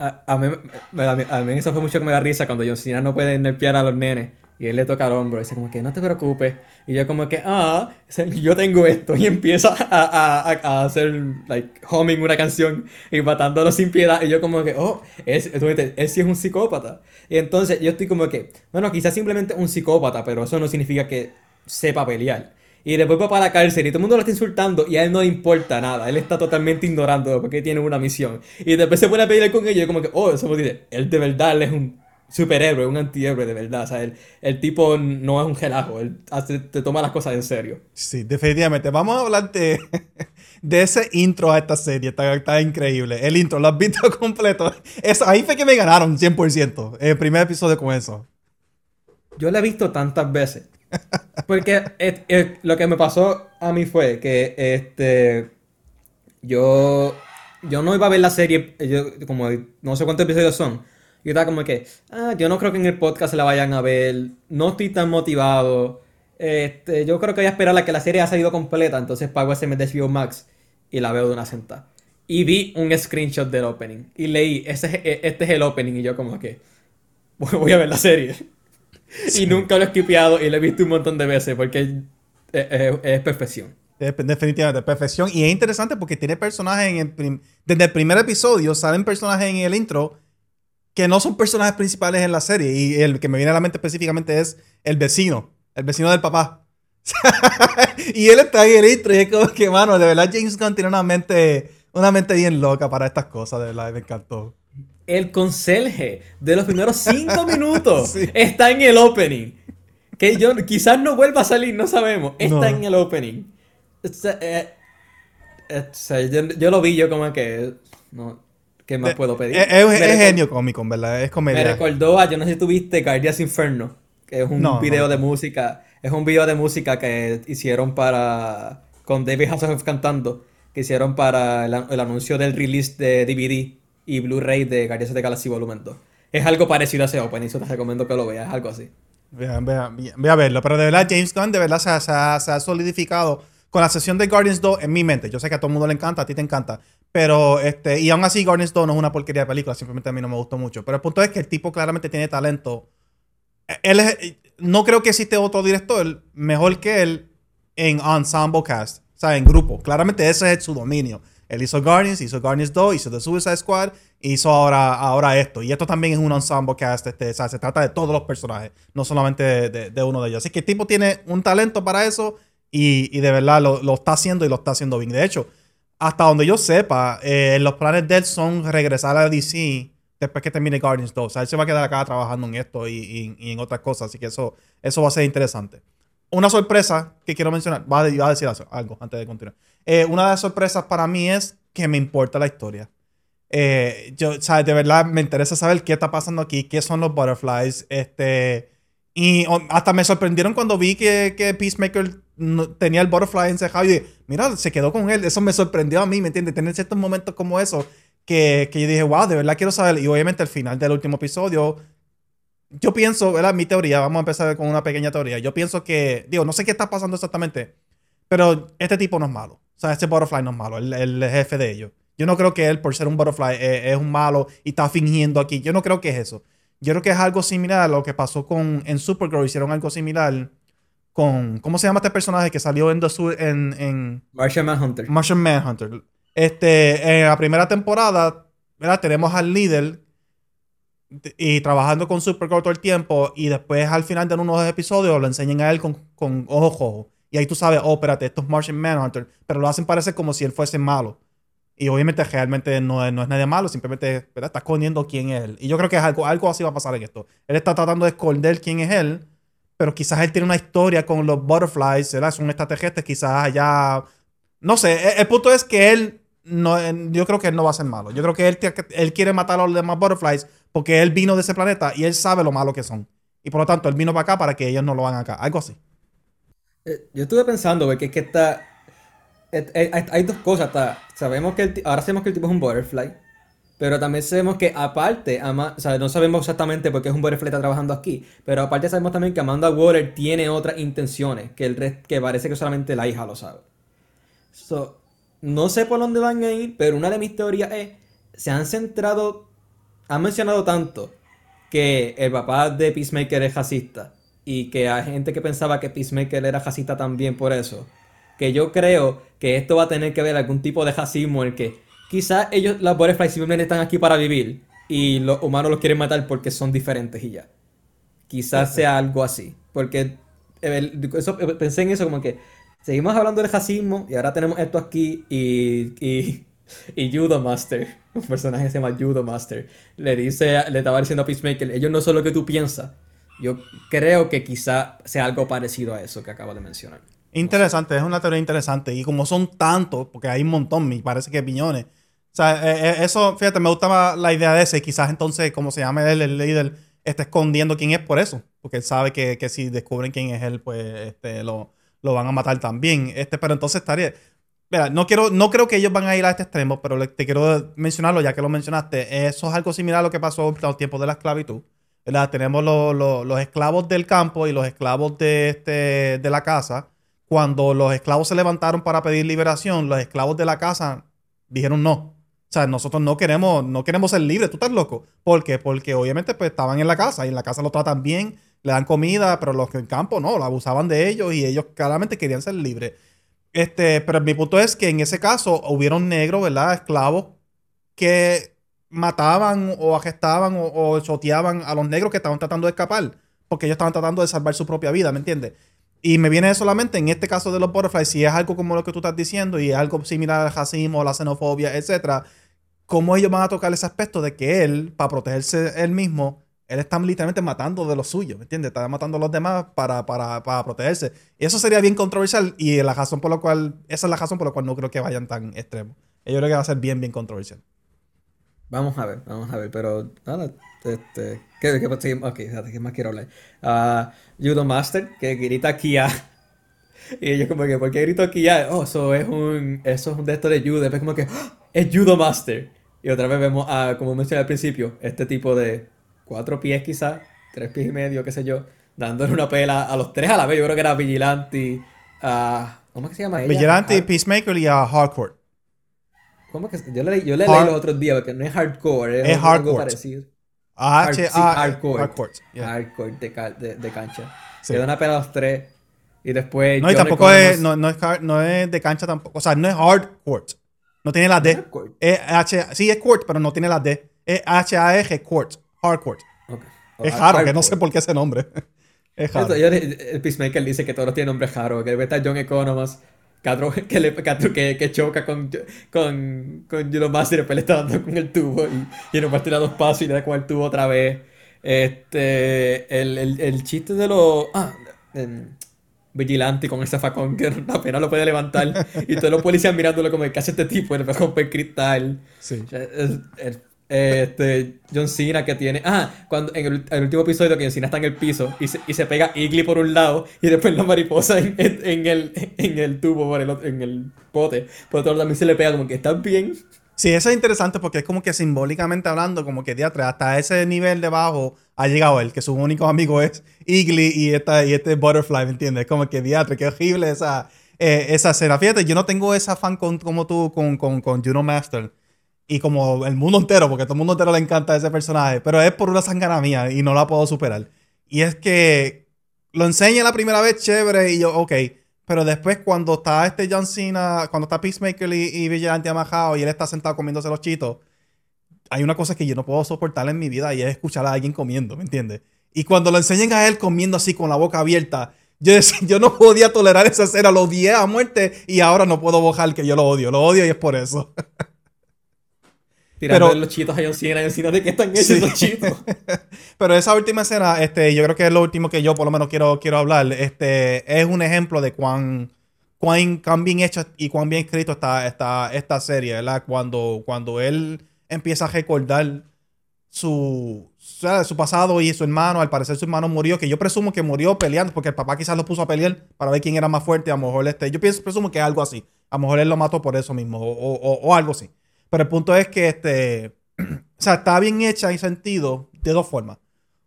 A, a, mí, a, mí, a mí eso fue mucho que me da risa cuando John Cena no puede nerfear a los nenes. Y él le toca al hombro y dice como que no te preocupes. Y yo como que, ah, yo tengo esto. Y empieza a, a, a hacer, like, humming una canción y matándolo sin piedad. Y yo como que, oh, es, él sí es un psicópata. Y entonces yo estoy como que, bueno, quizás simplemente un psicópata, pero eso no significa que sepa pelear. Y después va para la cárcel y todo el mundo lo está insultando y a él no le importa nada. Él está totalmente ignorando porque tiene una misión. Y después se pone a pelear con ellos y como que, oh, eso me dice, él de verdad es un superhéroe, un antihéroe de verdad. O sea, el, el tipo no es un gelajo, él hace, te toma las cosas en serio. Sí, definitivamente. Vamos a hablar de, de ese intro a esta serie, está, está, increíble. El intro, ¿lo has visto completo? Eso, ahí fue que me ganaron 100%, el primer episodio con eso. Yo lo he visto tantas veces. Porque es, es, lo que me pasó a mí fue que este yo yo no iba a ver la serie, yo como no sé cuántos episodios son. Yo estaba como que, ah, yo no creo que en el podcast se la vayan a ver, no estoy tan motivado. Este, yo creo que voy a esperar a que la serie haya salido completa, entonces pago ese mes de HBO Max y la veo de una sentada. Y vi un screenshot del opening y leí, este, este es el opening y yo como que voy a ver la serie. Sí. Y nunca lo he skipeado y lo he visto un montón de veces porque es, es, es perfección. Definitivamente, perfección. Y es interesante porque tiene personajes en el desde el primer episodio, salen personajes en el intro que no son personajes principales en la serie. Y el que me viene a la mente específicamente es el vecino, el vecino del papá. y él está en el intro y es como que, mano, de verdad James Gunn tiene una mente, una mente bien loca para estas cosas, de verdad, me encantó. El conserje de los primeros cinco minutos sí. está en el opening. Que yo quizás no vuelva a salir, no sabemos. Está no. en el opening. O sea, eh, eh, o sea, yo, yo, lo vi, yo como que. No, ¿Qué más puedo pedir? Es, es, es genio cómico, ¿verdad? Es comedia. Me recordó a, yo no sé si tuviste Guardias Inferno, que es un no, video no. de música. Es un video de música que hicieron para. con David Hasselhoff cantando. Que hicieron para el, el anuncio del release de DVD y Blu-ray de Guardians of the Galaxy Volumen 2. Es algo parecido a ese opening, eso te recomiendo que lo veas, es algo así. Voy a verlo, pero de verdad James Gunn de verdad se, se, se, ha solidificado con la sesión de Guardians 2 en mi mente. Yo sé que a todo el mundo le encanta, a ti te encanta, pero este, y aún así Guardians 2 no es una porquería de película, simplemente a mí no me gustó mucho. Pero el punto es que el tipo claramente tiene talento. Él es, no creo que existe otro director mejor que él en ensemble cast, o sea, en grupo. Claramente ese es su dominio. Él hizo Guardians, hizo Guardians 2, hizo The Suicide Squad, hizo ahora, ahora esto. Y esto también es un ensemble cast. Este, o sea, se trata de todos los personajes, no solamente de, de, de, uno de ellos. Así que el tipo tiene un talento para eso y, y de verdad lo, lo, está haciendo y lo está haciendo bien. De hecho, hasta donde yo sepa, eh, los planes de él son regresar a DC después que termine Guardians 2. O sea, él se va a quedar acá trabajando en esto y, y, y en otras cosas. Así que eso, eso va a ser interesante. Una sorpresa que quiero mencionar, va a, decir algo antes de continuar. Eh, una de las sorpresas para mí es que me importa la historia. Eh, yo, ¿sabes? De verdad me interesa saber qué está pasando aquí, qué son los butterflies. Este, y hasta me sorprendieron cuando vi que, que Peacemaker tenía el butterfly encejado y dije, mira, se quedó con él. Eso me sorprendió a mí, ¿me entiendes? Tener ciertos momentos como eso que, que yo dije, wow, de verdad quiero saber. Y obviamente al final del último episodio, yo pienso, ¿verdad? Mi teoría, vamos a empezar con una pequeña teoría. Yo pienso que, digo, no sé qué está pasando exactamente, pero este tipo no es malo. O sea, este Butterfly no es malo, el, el jefe de ellos. Yo no creo que él, por ser un Butterfly, es, es, un malo y está fingiendo aquí. Yo no creo que es eso. Yo creo que es algo similar a lo que pasó con en Supergirl. Hicieron algo similar con. ¿Cómo se llama este personaje que salió en The en, en. Martian Manhunter. Martian Manhunter. Este, en la primera temporada, ¿verdad? Tenemos al líder y trabajando con Supergirl todo el tiempo. Y después, al final de uno de los episodios, lo enseñan a él con, con ojos rojos. Y ahí tú sabes, oh, espérate, esto es Martian Manhunter. Pero lo hacen parecer como si él fuese malo. Y obviamente realmente no es, no es nadie malo, simplemente ¿verdad? está escondiendo quién es él. Y yo creo que es algo, algo así va a pasar en esto. Él está tratando de esconder quién es él, pero quizás él tiene una historia con los butterflies, ¿verdad? Son extraterrestres, quizás allá... No sé, el, el, punto es que él, no, yo creo que él no va a ser malo. Yo creo que él, él quiere matar a los demás butterflies porque él vino de ese planeta y él sabe lo malo que son. Y por lo tanto, él vino para acá para que ellos no lo hagan acá. Algo así. Eh, yo estuve pensando, porque es que está. Hay, dos cosas. sabemos que ahora sabemos que el tipo es un butterfly. Pero también sabemos que aparte, sea, no sabemos exactamente por qué es un butterfly está trabajando aquí. Pero aparte sabemos también que Amanda Water tiene otras intenciones. Que el que parece que solamente la hija lo sabe. no sé por dónde van a ir, pero una de mis teorías es. Se han centrado. Han mencionado tanto que el papá de Peacemaker es racista y que hay gente que pensaba que Peacemaker era racista también por eso. Que yo creo que esto va a tener que ver algún tipo de racismo en el que quizás ellos, las Butterflies, simplemente están aquí para vivir y los humanos los quieren matar porque son diferentes y ya. Quizás sea algo así. Porque eso, pensé en eso como que seguimos hablando del racismo y ahora tenemos esto aquí y, y, y Judo Master, un personaje que se llama Judo Master, le dice, le estaba diciendo a Peacemaker, ellos no son lo que tú piensas, yo creo que quizá sea algo parecido a eso que acabo de mencionar. Interesante, es una teoría interesante. Y como son tantos, porque hay un montón, me parece que piñones. O sea, eh, eh, eso, fíjate, me gustaba la idea de ese. quizás entonces, como se llama él, el líder, está escondiendo quién es por eso. Porque él sabe que, si descubren quién es él, pues este, lo, lo van a matar también. Este, pero entonces estaría. Mira, no, quiero, no creo que ellos van a ir a este extremo, pero te quiero mencionarlo ya que lo mencionaste. Eso es algo similar a lo que pasó en los tiempos de la esclavitud. Tenemos los esclavos del campo y los esclavos de, este, de la casa. Cuando los esclavos se levantaron para pedir liberación, los esclavos de la casa dijeron no. O sea, nosotros no queremos, no queremos ser libres. ¿Tú estás loco? ¿Por qué? Porque obviamente pues, estaban en la casa y en la casa lo tratan bien, le dan comida, pero los que en campo no, lo abusaban de ellos y ellos claramente querían ser libres. Este, pero mi punto es que en ese caso hubieron negros, ¿verdad? Esclavos que mataban o agestaban o, o choteaban a los negros que estaban tratando de escapar, porque ellos estaban tratando de salvar su propia vida, ¿me entiendes? Y me viene solamente en este caso de los butterflies, si es algo como lo que tú estás diciendo y es algo similar al racismo, la xenofobia, etcétera, cómo ellos van a tocar ese aspecto de que él, para protegerse él mismo, él está literalmente matando de los suyos, ¿me entiendes? Está matando a los demás para, para, para protegerse. Y eso sería bien controversial y la razón por la cual, esa es la razón por la cual no creo que vayan tan extremos. Yo creo que va a ser bien, bien controversial. Vamos a ver, vamos a ver, pero nada, este, ¿qué, qué, qué, ok, ¿qué más quiero hablar? Uh, Judo Master, que grita Kia. Y yo como que, ¿por qué grito Kia? Oh, eso es un, eso es un de estos de judo. Después como que, ¡Ah! es Judo Master. Y otra vez vemos, a, como mencioné al principio, este tipo de cuatro pies quizás, tres pies y medio, qué sé yo, dándole una pela a los tres a la vez. Yo creo que era Vigilante, uh, ¿cómo es que se llama ella? Vigilante, Peacemaker y a Hardcore. ¿Cómo que Yo le, yo le leí los otros días porque no es hardcore, es, algo parecido. H -A hardcore. Hardcore, hardcore de, de, cancha. Se da una pena a los tres. Y después. No, y tampoco es, no, no, es, no es de cancha tampoco. O sea, no es hardcore. No tiene la D. Es H, sí, es court, pero no tiene la D. Es H-A-G, court. Hardcore. Okay. Es raro, que no sé por qué ese nombre. es raro. El Peacemaker dice que todos tienen nombres raros. Que debe estar John Economos que, le, que, que, choca con, con, con Master y después le está dando con el tubo y, y nomás tira dos pasos y le da con el tubo otra vez. Este, el, el, el chiste de los... Ah, vigilante con ese facón que apenas lo puede levantar y todos los policías mirándolo como que hace este tipo? El romper cristal. Sí. Es, este, John Cena que tiene. Ah, cuando en el, último episodio que John Cena está en el piso y se, y se pega Igly por un lado y después la mariposa en, en, el, en el tubo, por el, en el pote. Por otro lado también se le pega como que está bien. Sí, eso es interesante porque es como que simbólicamente hablando, como que diatre, hasta ese nivel de bajo ha llegado él, que su único amigo es Igly y, esta, y este Butterfly, ¿me entiendes? Como que diatre, qué horrible esa, eh, esa escena. Fíjate, yo no tengo esa fan con, como tú con, con, con Juno Master y como el mundo entero, porque a todo el mundo entero le encanta ese personaje, pero es por una sangana mía y no la puedo superar. Y es que lo enseña la primera vez chévere y yo, ok, pero después cuando está este John Cena, cuando está Peacemaker y, y Vigilante amajado y él está sentado comiéndose los chitos, hay una cosa que yo no puedo soportar en mi vida y es escuchar a alguien comiendo, ¿me entiendes? Y cuando lo enseñan a él comiendo así con la boca abierta, yo, yo no podía tolerar esa escena, lo odié a muerte y ahora no puedo bojar que yo lo odio, lo odio y es por eso. Tirando pero, los chitos a John Cena, de qué están hechos esos chitos. pero esa última escena, este, yo creo que es lo último que yo por lo menos quiero, quiero hablar. Este, es un ejemplo de cuán, cuán, bien hecho y cuán bien escrito está esta, esta serie, ¿verdad? Cuando, cuando él empieza a recordar su, su pasado y su hermano, al parecer su hermano murió, que yo presumo que murió peleando, porque el papá quizás lo puso a pelear para ver quién era más fuerte, a lo mejor este, yo pienso, presumo que algo así, a lo mejor él lo mató por eso mismo, o, algo así. Pero el punto es que este, o sea, está bien hecha en sentido de dos formas.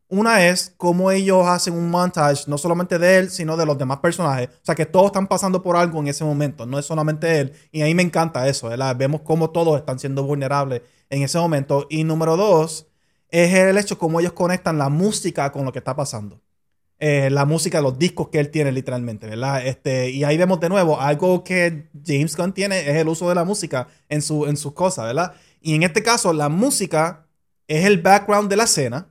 Una es cómo ellos hacen un montage, no solamente de él, sino de los demás personajes. O sea, que todos están pasando por algo en ese momento, no es solamente él. Y ahí me encanta eso, ¿verdad? Vemos cómo todos están siendo vulnerables en ese momento. Y número dos, es el hecho cómo ellos conectan la música con lo que está pasando. Eh, la música, los discos que él tiene literalmente, ¿verdad? Este, y ahí vemos de nuevo, algo que James Gunn tiene es el uso de la música en, su, en sus cosas, ¿verdad? Y en este caso, la música es el background de la escena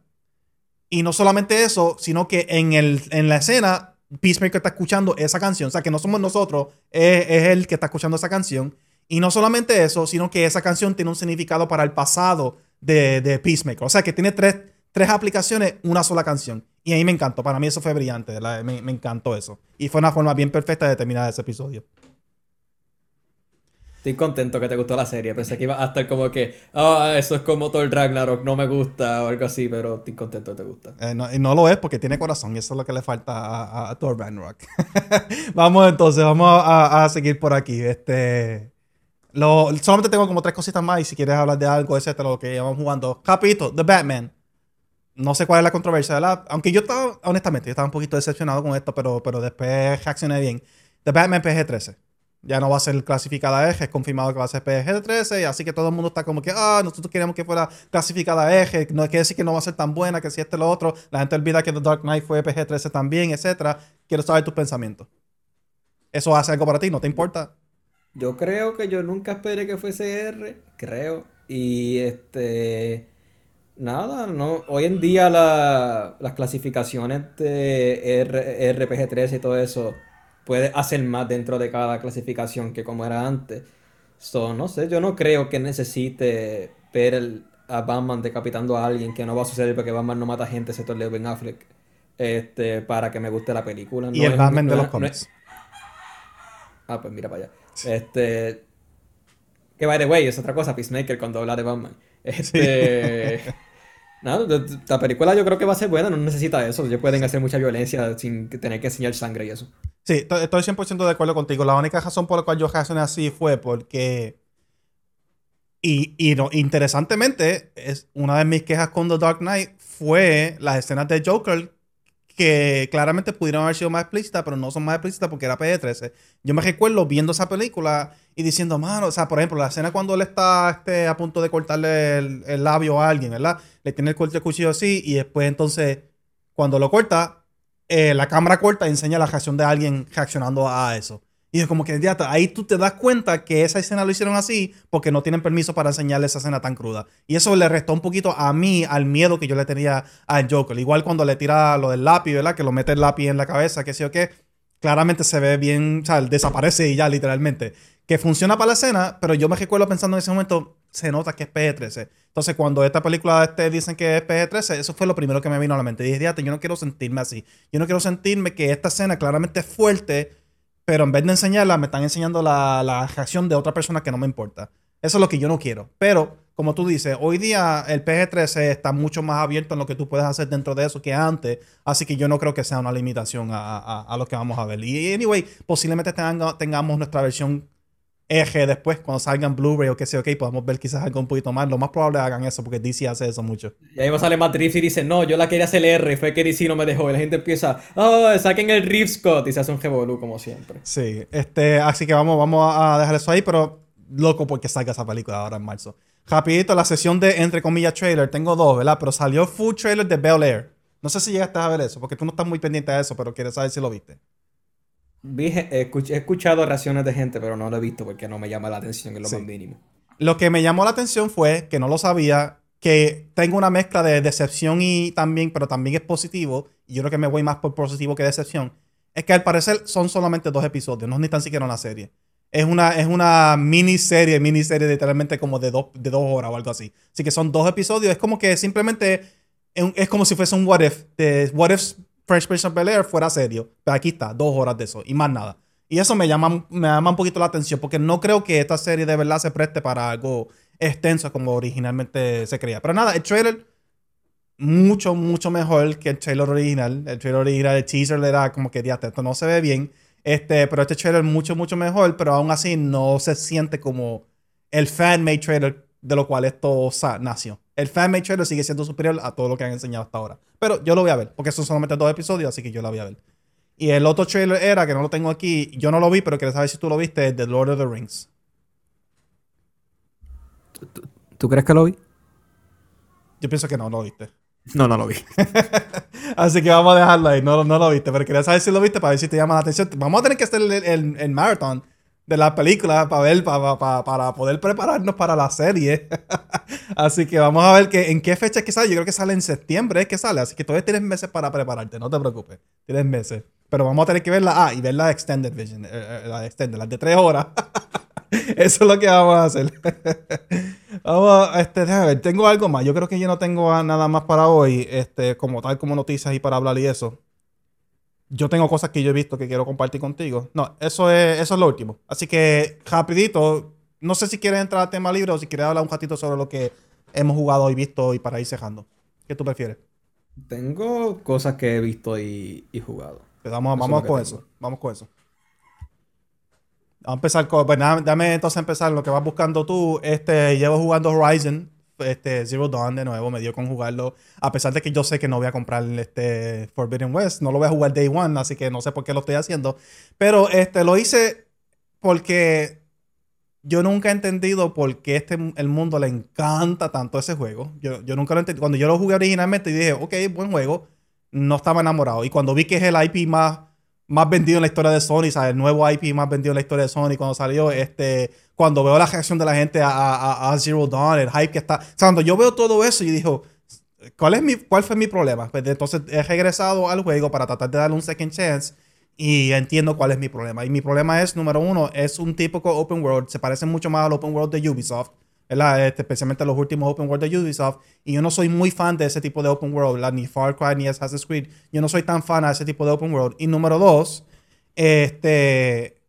y no solamente eso, sino que en, el, en la escena, Peacemaker está escuchando esa canción. O sea, que no somos nosotros, es, es él que está escuchando esa canción. Y no solamente eso, sino que esa canción tiene un significado para el pasado de, de Peacemaker. O sea, que tiene tres, tres aplicaciones, una sola canción. Y ahí me encantó. Para mí eso fue brillante. Me, me encantó eso. Y fue una forma bien perfecta de terminar ese episodio. Estoy contento que te gustó la serie. Pensé que iba a estar como que, ah, eso es como el Ragnarok, no me gusta o algo así, pero estoy contento que te gusta. Eh, no, y no lo es porque tiene corazón y eso es lo que le falta a, Thor Ragnarok. vamos entonces, vamos a, seguir por aquí. Este, lo, solamente tengo como tres cositas más y si quieres hablar de algo, etcétera, lo que llevamos jugando. Capito, The Batman. No sé cuál es la controversia, ¿verdad? Aunque yo estaba, honestamente, yo estaba un poquito decepcionado con esto, pero, pero después reaccioné bien. The Batman PG-13 ya no va a ser clasificada eje, es confirmado que va a ser PG-13, así que todo el mundo está como que, ah, nosotros queríamos que fuera clasificada eje, no quiere decir que no va a ser tan buena, que si este lo otro, la gente olvida que The Dark Knight fue PG-13 también, etcétera. Quiero saber tus pensamientos. ¿Eso hace algo para ti? ¿No te importa? Yo creo que yo nunca esperé que fuese R, creo, y este... Nada, no. Hoy en día las clasificaciones de RPG 13 y todo eso puede hacer más dentro de cada clasificación que como era antes. So, no sé, yo no creo que necesite ver a Batman decapitando a alguien que no va a suceder porque Batman no mata gente, excepto Leo Ben Affleck, este, para que me guste la película. y el Batman de los cómics. Ah, pues mira para allá. Este. Que by the way, es otra cosa, Peacemaker cuando habla de Batman. Este. Nada, la película yo creo que va a ser buena, no necesita eso. Ellos pueden hacer mucha violencia sin tener que enseñar sangre y eso. Sí, estoy 100% de acuerdo contigo. La única razón por la cual yo reaccioné así fue porque. Y, y no, interesantemente, es una de mis quejas con The Dark Knight fue las escenas de Joker que claramente pudieron haber sido más explícitas, pero no son más explícitas porque era PG-13. Yo me recuerdo viendo esa película y diciendo, mano, o sea, por ejemplo, la escena cuando él está este, a punto de cortarle el, labio a alguien, ¿verdad? Le tiene el corte de cuchillo así y después entonces, cuando lo corta, eh, la cámara corta y enseña la reacción de alguien reaccionando a eso. Y es como que ya, ahí tú te das cuenta que esa escena lo hicieron así porque no tienen permiso para enseñarle esa escena tan cruda. Y eso le restó un poquito a mí al miedo que yo le tenía al Joker. Igual cuando le tira lo del lápiz, ¿verdad? Que lo mete el lápiz en la cabeza, que sé o qué. Claramente se ve bien, o sea, desaparece y ya literalmente. Que funciona para la escena, pero yo me recuerdo pensando en ese momento, se nota que es PG-13. Entonces, cuando esta película este, dicen que es PG-13, eso fue lo primero que me vino a la mente. Dije, yo no quiero sentirme así. Yo no quiero sentirme que esta escena claramente es fuerte pero en vez de enseñarla, me están enseñando la, la, reacción de otra persona que no me importa. Eso es lo que yo no quiero. Pero, como tú dices, hoy día el PG-13 está mucho más abierto en lo que tú puedes hacer dentro de eso que antes. Así que yo no creo que sea una limitación a, a lo que vamos a ver. Y, anyway, posiblemente tengamos nuestra versión eje después, cuando salgan Blu-ray o que sea, ok, podemos ver quizás algo un poquito más. Lo más probable hagan eso porque DC hace eso mucho. Y ahí va a salir Reeves y dice, no, yo la quería hacer R, fue que DC no me dejó. Y la gente empieza, oh, saquen el Reeves Scott y se hace un revolú como siempre. Sí, este, así que vamos, vamos a dejar eso ahí, pero loco porque salga esa película ahora en marzo. Rapidito, la sesión de, entre comillas, trailer, tengo dos, ¿verdad? Pero salió full trailer de Bel Air. No sé si llegaste a ver eso, porque tú no estás muy pendiente de eso, pero quieres saber si lo viste he, escuchado reacciones de gente, pero no lo he visto porque no me llama la atención en lo más mínimo. Lo que me llamó la atención fue, que no lo sabía, que tengo una mezcla de decepción y también, pero también es positivo, y yo creo que me voy más por positivo que decepción, es que al parecer son solamente dos episodios, no es ni tan siquiera una serie. Es una, es una miniserie, miniserie literalmente como de dos, de dos horas o algo así. Así que son dos episodios, es como que simplemente es como si fuese un what if, de what if Prince of Bel Air fuera serio. Pero aquí está, dos horas de eso y más nada. Y eso me llama, me llama un poquito la atención porque no creo que esta serie de verdad se preste para algo extenso como originalmente se creía. Pero nada, el trailer mucho, mucho mejor que el trailer original. El trailer original, el teaser le da como que, diate, esto no se ve bien. Este, pero este trailer mucho, mucho mejor, pero aún así no se siente como el fan-made trailer de lo cual esto nació. El fan-made trailer sigue siendo superior a todo lo que han enseñado hasta ahora. Pero yo lo voy a ver, porque son solamente dos episodios, así que yo lo voy a ver. Y el otro trailer era, que no lo tengo aquí, yo no lo vi, pero quiero saber si tú lo viste, The Lord of the Rings. ¿Tú, crees que lo vi? Yo pienso que no, no lo viste. No, no lo vi. Así que vamos a dejarlo ahí. No, no lo viste, pero quería saber si lo viste para ver si te llama la atención. Vamos a tener que hacer el, el, el marathon de la película para ver, para, para, poder prepararnos para la serie. así que vamos a ver que, en qué fecha es que sale. Yo creo que sale en septiembre, es que sale. Así que todavía tienes meses para prepararte, no te preocupes. Tienes meses. Pero vamos a tener que verla. Ah, y ver la Extended Vision. Eh, eh, la Extended, las de tres horas. Eso es lo que vamos a hacer. vamos a, este, ver, tengo algo más. Yo creo que yo no tengo nada más para hoy, este, como tal, como noticias y para hablar y eso. Yo tengo cosas que yo he visto que quiero compartir contigo. No, eso es, eso es lo último. Así que, rapidito, no sé si quieres entrar al tema libre o si quieres hablar un ratito sobre lo que hemos jugado y visto y para ir cejando. ¿Qué tú prefieres? Tengo cosas que he visto y, jugado. Pues vamos, vamos con eso. Vamos con eso. Vamos a empezar con. Pues dame entonces empezar lo que vas buscando tú. Este, llevo jugando Horizon, este, Zero Dawn de nuevo, me dio con jugarlo. A pesar de que yo sé que no voy a comprar este Forbidden West, no lo voy a jugar Day One, así que no sé por qué lo estoy haciendo. Pero este, lo hice porque yo nunca he entendido por qué este, el mundo le encanta tanto ese juego. Yo, yo nunca lo entendí. Cuando yo lo jugué originalmente dije, ok, buen juego, no estaba enamorado. Y cuando vi que es el IP más más vendido en la historia de Sony, ¿sabes? El nuevo IP más vendido en la historia de Sony cuando salió, este, cuando veo la reacción de la gente a, Zero Dawn, el hype que está, o sea, cuando yo veo todo eso y digo, ¿cuál, es mi, ¿cuál fue mi problema? Pues entonces he regresado al juego para tratar de darle un second chance y entiendo cuál es mi problema. Y mi problema es, número uno, es un típico open world, se parece mucho más al open world de Ubisoft. Este, especialmente los últimos open world de Ubisoft. Y yo no soy muy fan de ese tipo de open world, ni Far Cry ni Assassin's Creed. Yo no soy tan fan de ese tipo de open world. Y número dos, este,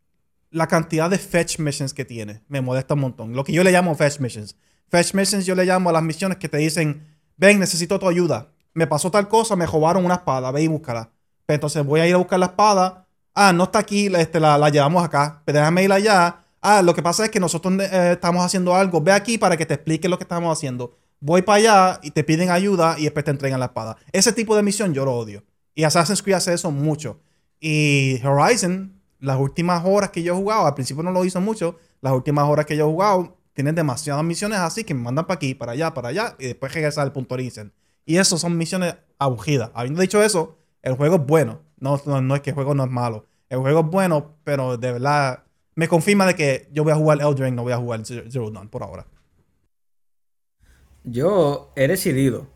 la cantidad de fetch missions que tiene me molesta un montón. Lo que yo le llamo fetch missions. Fetch missions yo le llamo a las misiones que te dicen, ven, necesito tu ayuda. Me pasó tal cosa, me robaron una espada, ve y búscala. Entonces voy a ir a buscar la espada. Ah, no está aquí, este, la, la llevamos acá. Pero déjame ir allá ah, lo que pasa es que nosotros eh, estamos haciendo algo, ve aquí para que te explique lo que estamos haciendo. Voy para allá y te piden ayuda y después te entregan la espada. Ese tipo de misión yo lo odio. Y Assassin's Creed hace eso mucho. Y Horizon, las últimas horas que yo he jugado, al principio no lo hizo mucho, las últimas horas que yo he jugado, tienen demasiadas misiones así que me mandan para aquí, para allá, para allá, y después regresar al punto origen. Y eso son misiones aburridas. Habiendo dicho eso, el juego es bueno. No, no, no es que el juego no es malo. El juego es bueno, pero de verdad me confirma de que yo voy a jugar Elden no voy a jugar Zero Dawn por ahora. Yo he decidido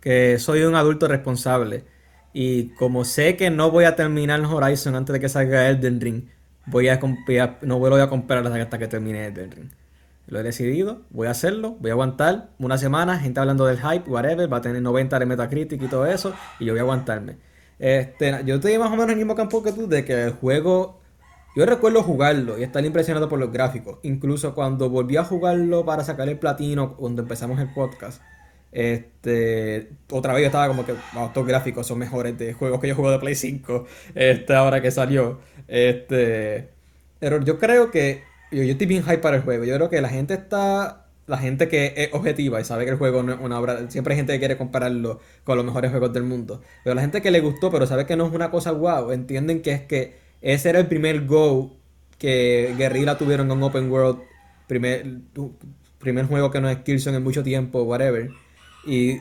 que soy un adulto responsable y como sé que no voy a terminar Horizon antes de que salga Elden Ring, voy a, no voy a comprar hasta que termine Elden Ring. Lo he decidido, voy a hacerlo, voy a aguantar una semana, gente hablando del hype, whatever, va a tener 90 de Metacritic y todo eso, y yo voy a aguantarme. Este, yo estoy más o menos en el mismo campo que tú, de que el juego yo recuerdo jugarlo y estar impresionado por los gráficos. Incluso cuando volví a jugarlo para sacar el platino, cuando empezamos el podcast, este, otra vez yo estaba como que, estos gráficos son mejores de juegos que yo juego de Play 5, este, ahora que salió. Este, pero yo creo que, yo, yo estoy bien hype para el juego. Yo creo que la gente está la gente que es objetiva y sabe que el juego no es una obra, siempre hay gente que quiere compararlo con los mejores juegos del mundo. Pero la gente que le gustó, pero sabe que no es una cosa guau, entienden que es que ese era el primer Go que Guerrilla tuvieron en Open World. Primer, primer juego que no es Killzone en mucho tiempo, whatever. Y,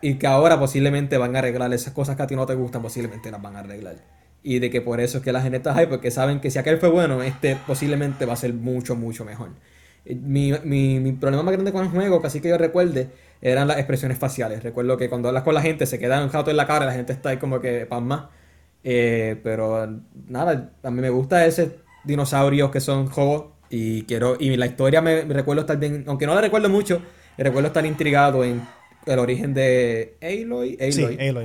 y que ahora posiblemente van a arreglar esas cosas que a ti no te gustan, posiblemente las van a arreglar. Y de que por eso es que la gente está ahí, porque saben que si aquel fue bueno, este posiblemente va a ser mucho, mucho mejor. Mi, mi, mi problema más grande con el juego, que así que yo recuerde, eran las expresiones faciales. Recuerdo que cuando hablas con la gente se queda un jato en la cara la gente está ahí como que más eh, pero nada, a mí me gusta ese dinosaurios que son juegos y quiero y la historia me, recuerdo estar bien, aunque no la recuerdo mucho, me recuerdo estar intrigado en el origen de Aloy,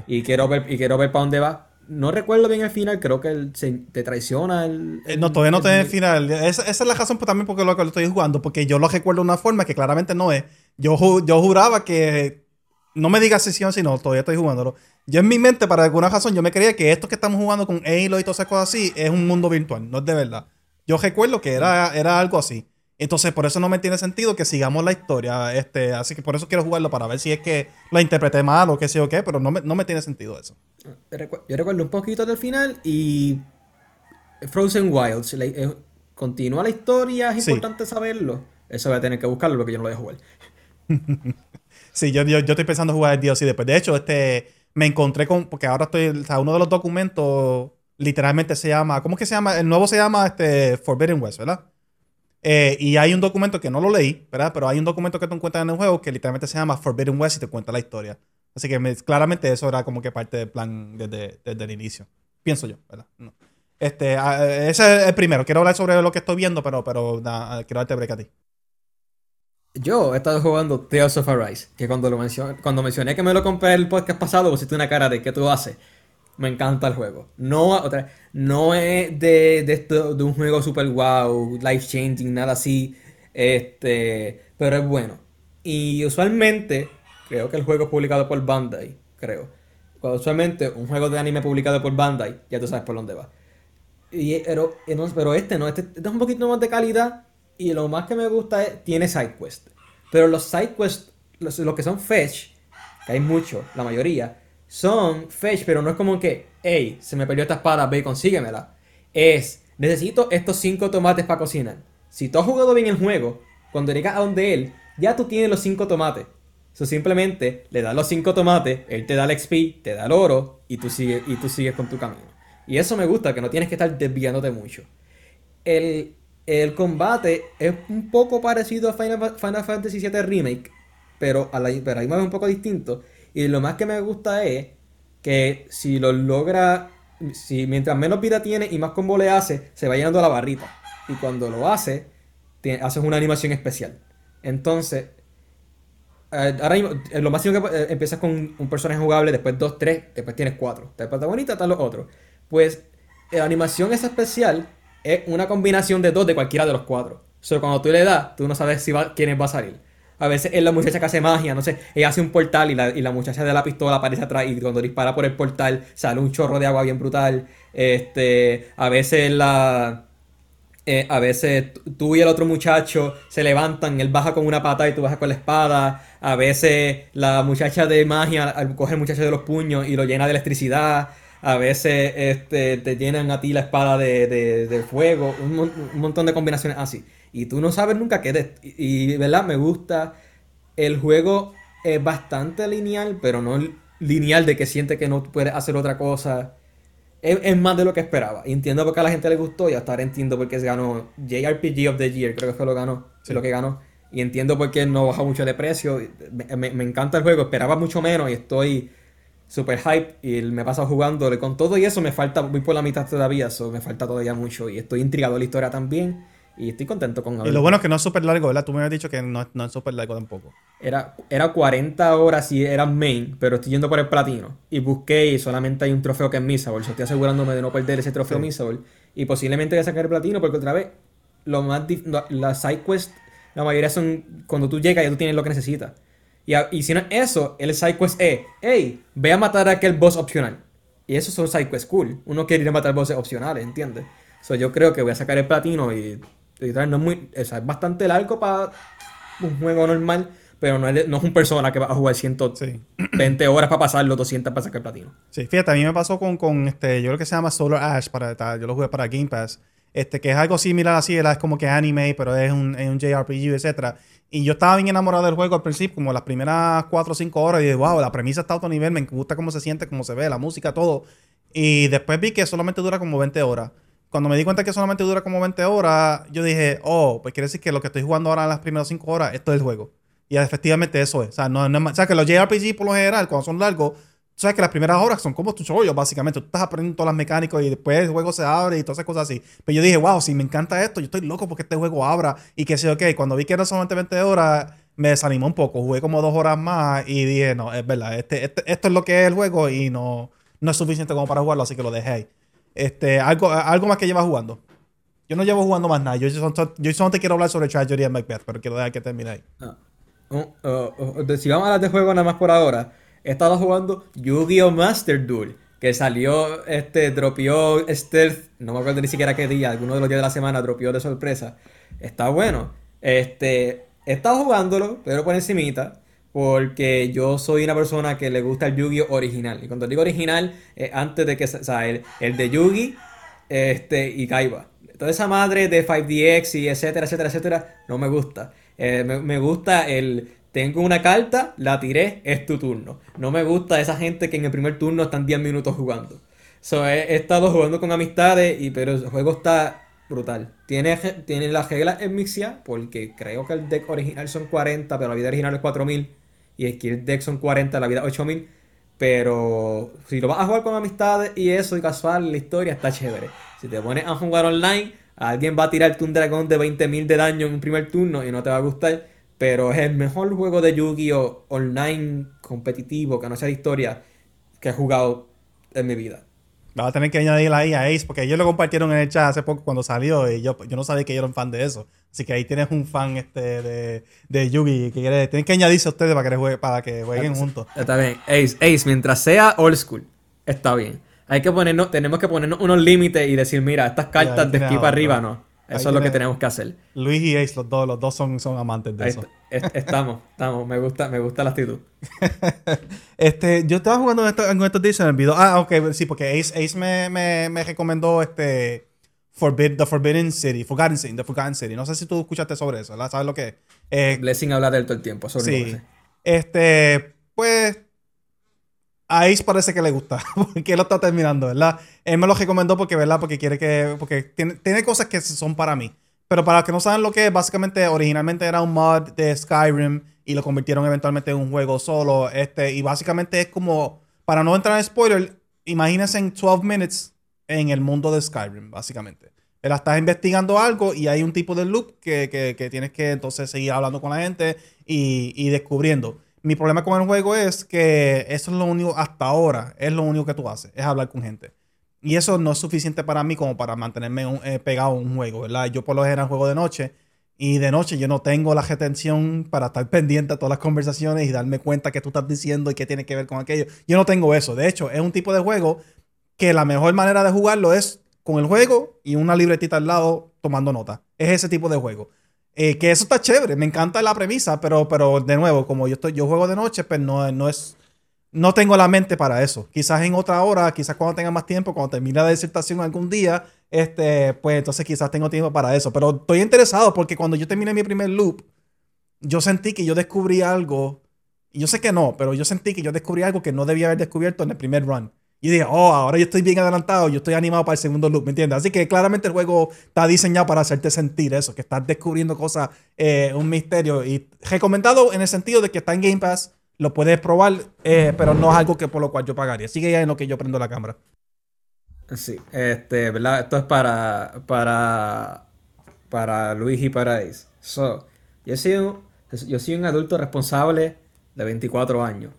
y quiero ver y quiero ver para dónde va. No recuerdo bien el final, creo que se, te traiciona el, eh, No, todavía no te el final. Esa, es la razón también porque lo, lo estoy jugando, porque yo lo recuerdo de una forma que claramente no es. Yo, yo juraba que no me digas sesión, sino todavía estoy jugándolo. Yo en mi mente, para alguna razón, yo me creía que esto que estamos jugando con Halo y todas esas cosas así es un mundo virtual, no es de verdad. Yo recuerdo que era, era algo así. Entonces, por eso no me tiene sentido que sigamos la historia. Este, así que por eso quiero jugarlo para ver si es que lo interpreté mal o qué sé o qué, pero no me, no me tiene sentido eso. Yo recuerdo un poquito del final y Frozen Wilds. Eh, continúa la historia, es importante saberlo. Eso voy a tener que buscarlo porque yo no lo voy a jugar. sí, yo, yo, estoy pensando jugar el DLC después. De hecho, este me encontré con. Porque ahora estoy. O sea, uno de los documentos literalmente se llama. ¿Cómo es que se llama? El nuevo se llama este, Forbidden West, ¿verdad? Eh, y hay un documento que no lo leí, ¿verdad? Pero hay un documento que te encuentras en el juego que literalmente se llama Forbidden West y te cuenta la historia. Así que claramente eso era como que parte del plan desde, desde el inicio. Pienso yo, ¿verdad? No. Este, ese es el primero. Quiero hablar sobre lo que estoy viendo, pero, pero quiero darte break a ti. Yo he estado jugando Tales of Arise, que cuando, lo cuando mencioné que me lo compré el podcast pasado, pusiste una cara de ¿qué tú haces? Me encanta el juego. No, otra, no es de, de, esto, de un juego super wow, life changing, nada así. Este, pero es bueno. Y usualmente, creo que el juego es publicado por Bandai, creo. usualmente un juego de anime publicado por Bandai, ya tú sabes por dónde va. Y, pero, pero este no, este, este, es un poquito más de calidad. Y lo más que me gusta es, tiene side quest. Pero los side quests, los, que son fetch, que hay muchos, la mayoría, son fetch, pero no es como que, hey, se me perdió esta espada, ve consíguemela. Es, necesito estos cinco tomates para cocinar. Si tú has jugado bien el juego, cuando llegas a donde él, ya tú tienes los cinco tomates. Eso simplemente le das los cinco tomates, él te da el XP, te da el oro y tú sigues, y tú sigues con tu camino. Y eso me gusta, que no tienes que estar desviándote mucho. El, el combate es un poco parecido a Final, Fantasy VII Remake, pero, a la, pero ahí un poco distinto. Y lo más que me gusta es que si lo logra, si mientras menos vida tiene y más combo le hace, se va llenando la barrita. Y cuando lo hace, haces una animación especial. Entonces, eh, ahora mismo, eh, lo máximo que eh, empiezas con un personaje jugable, después dos, tres, después tienes cuatro. Está el están los otros. Pues la animación es especial es una combinación de dos de cualquiera de los cuatro. O sea, cuando tú le das, tú no sabes si va, quién va a salir. A veces es la muchacha que hace magia, no sé, ella hace un portal y la, y la muchacha de la pistola aparece atrás y cuando dispara por el portal sale un chorro de agua bien brutal. Este, a veces la... Eh, a veces tú y el otro muchacho se levantan, él baja con una pata y tú bajas con la espada. A veces la muchacha de magia coge el muchacho de los puños y lo llena de electricidad. A veces este, te llenan a ti la espada de, fuego. Un, un montón de combinaciones así y tú no sabes nunca qué es. Y, ¿verdad? Me gusta. El juego es bastante lineal, pero no lineal de que siente que no puede hacer otra cosa. Es, más de lo que esperaba. entiendo por qué a la gente le gustó y hasta ahora entiendo por qué se ganó JRPG of the Year, creo que fue lo ganó. lo que ganó. Y entiendo por qué no baja mucho de precio. Me, encanta el juego, esperaba mucho menos y estoy super hype y me pasa jugándole con todo y eso me falta, voy por la mitad todavía, eso me falta todavía mucho y estoy intrigado de la historia también. Y estoy contento con Y lo bueno es que no es súper largo, ¿verdad? Tú me habías dicho que no, no es súper largo tampoco. Era, era 40 horas si era main, pero estoy yendo por el platino. Y busqué y solamente hay un trofeo que es Misable. estoy asegurándome de no perder ese trofeo sí. Y posiblemente voy a sacar el platino porque otra vez, lo más las side quests, la mayoría son cuando tú llegas ya tú tienes lo que necesitas. Y, y si no es eso, el side quest es, hey, ve a matar a aquel boss opcional. Y esos son side quests cool. Uno quiere ir a matar bosses opcionales, ¿entiendes? So, yo creo que voy a sacar el platino y no es, muy, es bastante largo para un juego normal, pero no es, no es un persona que va a jugar 120 horas para pasarlo, 200 para sacar el platino. Sí, fíjate, a mí me pasó con, con este, yo creo que se llama Solar Ash, para, yo lo jugué para Game Pass, este, que es algo similar así, es como que anime, pero es un, es un JRPG, etcétera. Y yo estaba bien enamorado del juego al principio, como las primeras 4 o 5 horas, y dije, wow, la premisa está a otro nivel, me gusta cómo se siente, cómo se ve, la música, todo. Y después vi que solamente dura como 20 horas cuando me di cuenta que solamente dura como 20 horas, yo dije, oh, pues quiere decir que lo que estoy jugando ahora en las primeras 5 horas, esto es el juego. Y efectivamente eso es. O sea, no, no, o sea, que los JRPG por lo general, cuando son largos, sabes que las primeras horas son como tu chollo, básicamente. Tú estás aprendiendo todas las mecánicas y después el juego se abre y todas esas cosas así. Pero yo dije, wow, si me encanta esto, yo estoy loco porque este juego abra y que sé, ok. Cuando vi que era solamente 20 horas, me desanimó un poco. Jugué como dos horas más y dije, no, es verdad, este, este, esto es lo que es el juego y no, no es suficiente como para jugarlo, así que lo dejé ahí. Este, algo, algo más que llevas jugando. Yo no llevo jugando más nada. Yo, yo, yo solo te quiero hablar sobre Tragedy and Macbeth, pero quiero dejar que termine ahí. Ah, si vamos a hablar de juego nada más por ahora, he estado jugando Yu-Gi-Oh! Master Duel, que salió, este, dropió Stealth, no me acuerdo ni siquiera qué día, alguno de los días de la semana dropió de sorpresa. Está bueno. Este, he estado jugándolo, pero por encimita, porque yo soy una persona que le gusta el Yu-Gi-Oh! original. Y cuando digo original, antes de que, o sea, el, el de Yugi este, y Kaiba. Toda esa madre de 5DX y etcétera, etcétera, etcétera, no me gusta. Eh, me, gusta el tengo una carta, la tiré, es tu turno. No me gusta esa gente que en el primer turno están 10 minutos jugando. So, he, estado jugando con amistades, y, pero el juego está brutal. Tiene, tiene las reglas en Mixia, porque creo que el deck original son 40, pero la vida original es 4000. Y el Skill Deck son 40, la vida 8000. Pero si lo vas a jugar con amistades y eso, y casual, la historia está chévere. Si te pones a jugar online, alguien va a tirarte un dragón de 20.000 de daño en un primer turno y no te va a gustar. Pero es el mejor juego de Yu-Gi-Oh! online competitivo, que no sea de historia, que he jugado en mi vida. Va a tener que añadirla ahí a Ace, porque ellos lo compartieron en el chat hace poco cuando salió y yo, yo no sabía que yo era un fan de eso. Así que ahí tienes un fan este de, de Yugi que quiere, tienen que añadirse a ustedes para que, para que jueguen juntos. Está bien. Ace, Ace, mientras sea old school, está bien. Hay que ponernos, tenemos que ponernos unos límites y decir, mira, estas cartas de aquí para arriba no. Eso es lo que tenemos que hacer. Luis y Ace, los dos, los dos son, son amantes de eso. estamos, estamos. Me gusta, me gusta la actitud. este, yo estaba jugando en, estos días en el video. Ah, ok, sí, porque Ace, Ace me, me, me recomendó este Forbid, The Forbidden City, Forgotten City, The Forgotten City. No sé si tú escuchaste sobre eso. ¿Sabes lo que es? Eh, Blessing habla de él todo el tiempo. Sobre sí. Este, pues a Ace parece que le gusta, porque él lo está terminando, ¿verdad? Él me lo recomendó porque, ¿verdad? Porque quiere que, porque tiene, tiene cosas que son para mí. Pero para los que no saben lo que es, básicamente originalmente era un mod de Skyrim y lo convirtieron eventualmente en un juego solo. Este, y básicamente es como, para no entrar en spoiler, imagínense en 12 minutes en el mundo de Skyrim, básicamente. Estás investigando algo y hay un tipo de loop que, que, que tienes que entonces seguir hablando con la gente y, y descubriendo. Mi problema con el juego es que eso es lo único, hasta ahora, es lo único que tú haces, es hablar con gente. Y eso no es suficiente para mí como para mantenerme eh, pegado a un juego, ¿verdad? Yo por lo general juego de noche y de noche yo no tengo la retención para estar pendiente a todas las conversaciones y darme cuenta qué tú estás diciendo y qué tiene que ver con aquello. Yo no tengo eso. De hecho, es un tipo de juego que la mejor manera de jugarlo es con el juego y una libretita al lado tomando nota. Es ese tipo de juego. Eh, que eso está chévere, me encanta la premisa, pero, pero de nuevo, como yo estoy, yo juego de noche, pues no, no es, no tengo la mente para eso. Quizás en otra hora, quizás cuando tenga más tiempo, cuando termine la disertación algún día, este, pues entonces quizás tengo tiempo para eso. Pero estoy interesado porque cuando yo terminé mi primer loop, yo sentí que yo descubrí algo, y yo sé que no, pero yo sentí que yo descubrí algo que no debía haber descubierto en el primer run. Y dije, oh, ahora yo estoy bien adelantado, yo estoy animado para el segundo loop, ¿me entiendes? Así que claramente el juego está diseñado para hacerte sentir eso, que estás descubriendo cosas, eh, un misterio. Y recomendado en el sentido de que está en Game Pass, lo puedes probar, eh, pero no es algo que por lo cual yo pagaría. Sigue ya en lo que yo prendo la cámara. Sí, este, ¿verdad? Esto es para, para, para Luis y para Ace. So, yo soy, yo soy un adulto responsable de 24 años.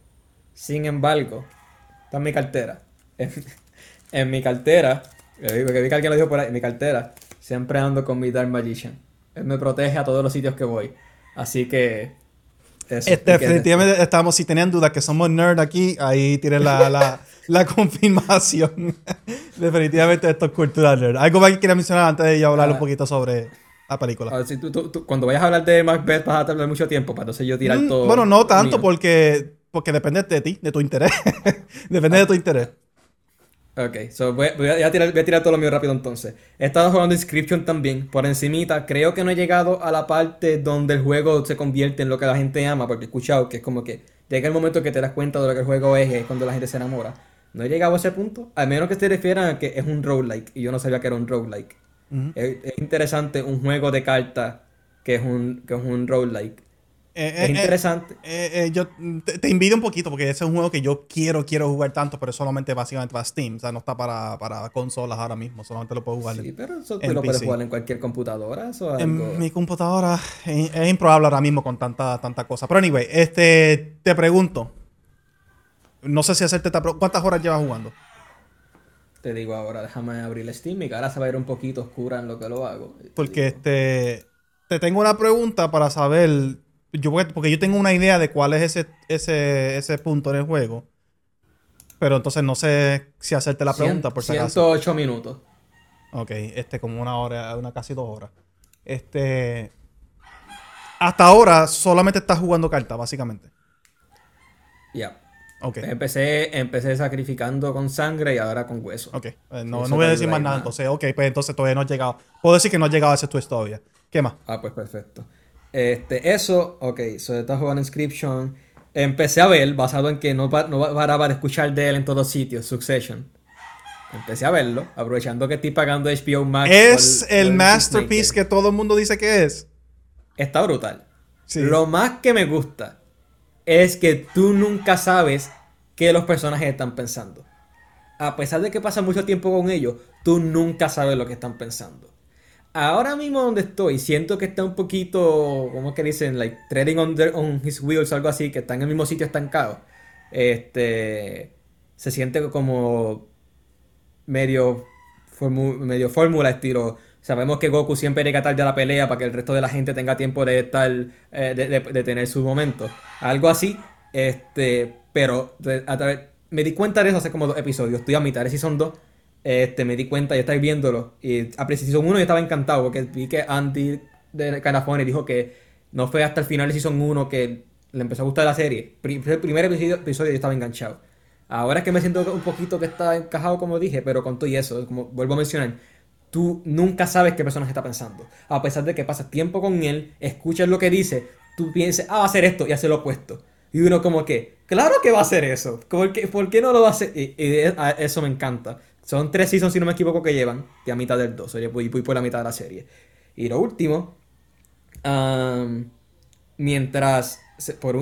Sin embargo, está en mi cartera en, mi cartera, que vi que alguien lo dijo por ahí, en mi cartera, siempre ando con mi Dark Magician. Él me protege a todos los sitios que voy. Así que. Este, definitivamente estamos, si tenían dudas que somos nerd aquí, ahí tienen la, la, confirmación. definitivamente esto es cultural nerd. ¿Algo más que quieras mencionar antes de yo hablar un ah. poquito sobre la película? si tú, cuando vayas a hablar de Macbeth vas a tener mucho tiempo para entonces yo tirar mm, todo. Bueno, no tanto porque, porque depende de ti, de tu interés. depende de tu interés. Ok, so voy, a, tirar, voy a tirar todo lo mío rápido entonces. He estado jugando Inscription también, por encimita. Creo que no he llegado a la parte donde el juego se convierte en lo que la gente ama, porque he escuchado que es como que llega el momento que te das cuenta de lo que el juego es, es cuando la gente se enamora. No he llegado a ese punto, al menos que se refieran a que es un roguelike, y yo no sabía que era un roguelike. es, es, interesante un juego de cartas que es un, que es un roguelike. Eh, es eh, interesante. Eh, yo te, invito un poquito porque ese es un juego que yo quiero, quiero jugar tanto, pero solamente básicamente para Steam. O sea, no está para, para consolas ahora mismo. Solamente lo puedo jugar. Sí, pero eso te lo puedes jugar en cualquier computadora. Eso En mi computadora es, improbable ahora mismo con tanta, tanta cosa. Pero anyway, este, te pregunto. No sé si hacerte esta ¿Cuántas horas llevas jugando? Te digo ahora, déjame abrir Steam. Mi cara se va a ir un poquito oscura en lo que lo hago. Porque este. Te tengo una pregunta para saber yo, porque yo tengo una idea de cuál es ese, ese, ese punto en el juego. Pero entonces no sé si hacerte la pregunta por si acaso. 108 minutos. Ok, este, como una hora, una casi dos horas. Este. Hasta ahora solamente estás jugando cartas, básicamente. Ya. Empecé, empecé sacrificando con sangre y ahora con hueso. Ok. Eh, no, voy a decir más nada. Entonces, ok, pues entonces todavía no he llegado. Puedo decir que no he llegado a ese twist todavía. ¿Qué más? Ah, pues perfecto. Este, eso, ok, so estás jugando Inscription. Empecé a ver, basado en que no, no paraba de escuchar de él en todos sitios, Succession. Empecé a verlo, aprovechando que estoy pagando HBO Max. Es el masterpiece que todo el mundo dice que es. Está brutal. Lo más que me gusta es que tú nunca sabes qué los personajes están pensando. A pesar de que pasa mucho tiempo con ellos, tú nunca sabes lo que están pensando. Ahora mismo donde estoy, siento que está un poquito, ¿cómo es que dicen? Like, treading on, on his wheels algo así, que está en el mismo sitio estancado. Este, se siente como medio, medio fórmula estilo Sabemos que Goku siempre llega tarde a la pelea para que el resto de la gente tenga tiempo de estar, eh, de, tener su momento. Algo así, este, pero me di cuenta de eso hace como dos episodios. Estoy a mitad de Season 2. Este, me di cuenta, ya estáis viéndolo. Y a Season 1 yo estaba encantado porque vi que Andy de Canafone dijo que no fue hasta el final de Season 1 que le empezó a gustar la serie. El primer episodio, episodio yo estaba enganchado. Ahora es que me siento un poquito que está encajado, como dije, pero con todo y eso, como vuelvo a mencionar, tú nunca sabes qué personaje está pensando. A pesar de que pasas tiempo con él, escuchas lo que dice, tú piensas, ah, va a hacer esto y hace lo opuesto. Y uno como que, claro que va a hacer eso. ¿Por qué, ¿por qué no lo va a hacer? Y, eso me encanta. Son tres seasons, si no me equivoco, que llevan. Y a mitad del dos. Oye, voy, voy por la mitad de la serie. Y lo último, mientras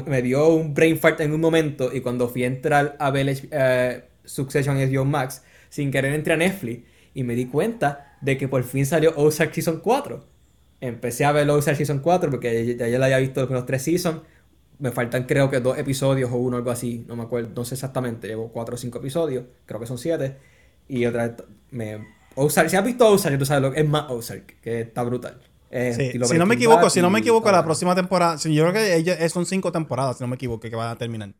me dio un brain fart en un momento y cuando fui a entrar a ver uh, Succession HBO Max, sin querer entré a Netflix y me di cuenta de que por fin salió Ozark Season 4. Empecé a ver Ozark Season 4 porque ya, ya la había visto los tres seasons. Me faltan creo que dos episodios o uno, algo así. No me acuerdo, no sé exactamente. Llevo cuatro o cinco episodios. Creo que son siete. Y otra vez, me... Ozark, si has visto Ozark, tú sabes lo que es más Ozark, que está brutal. si no me equivoco, si no me equivoco, la próxima temporada, yo creo que son cinco temporadas, si no me equivoco, que van a terminar.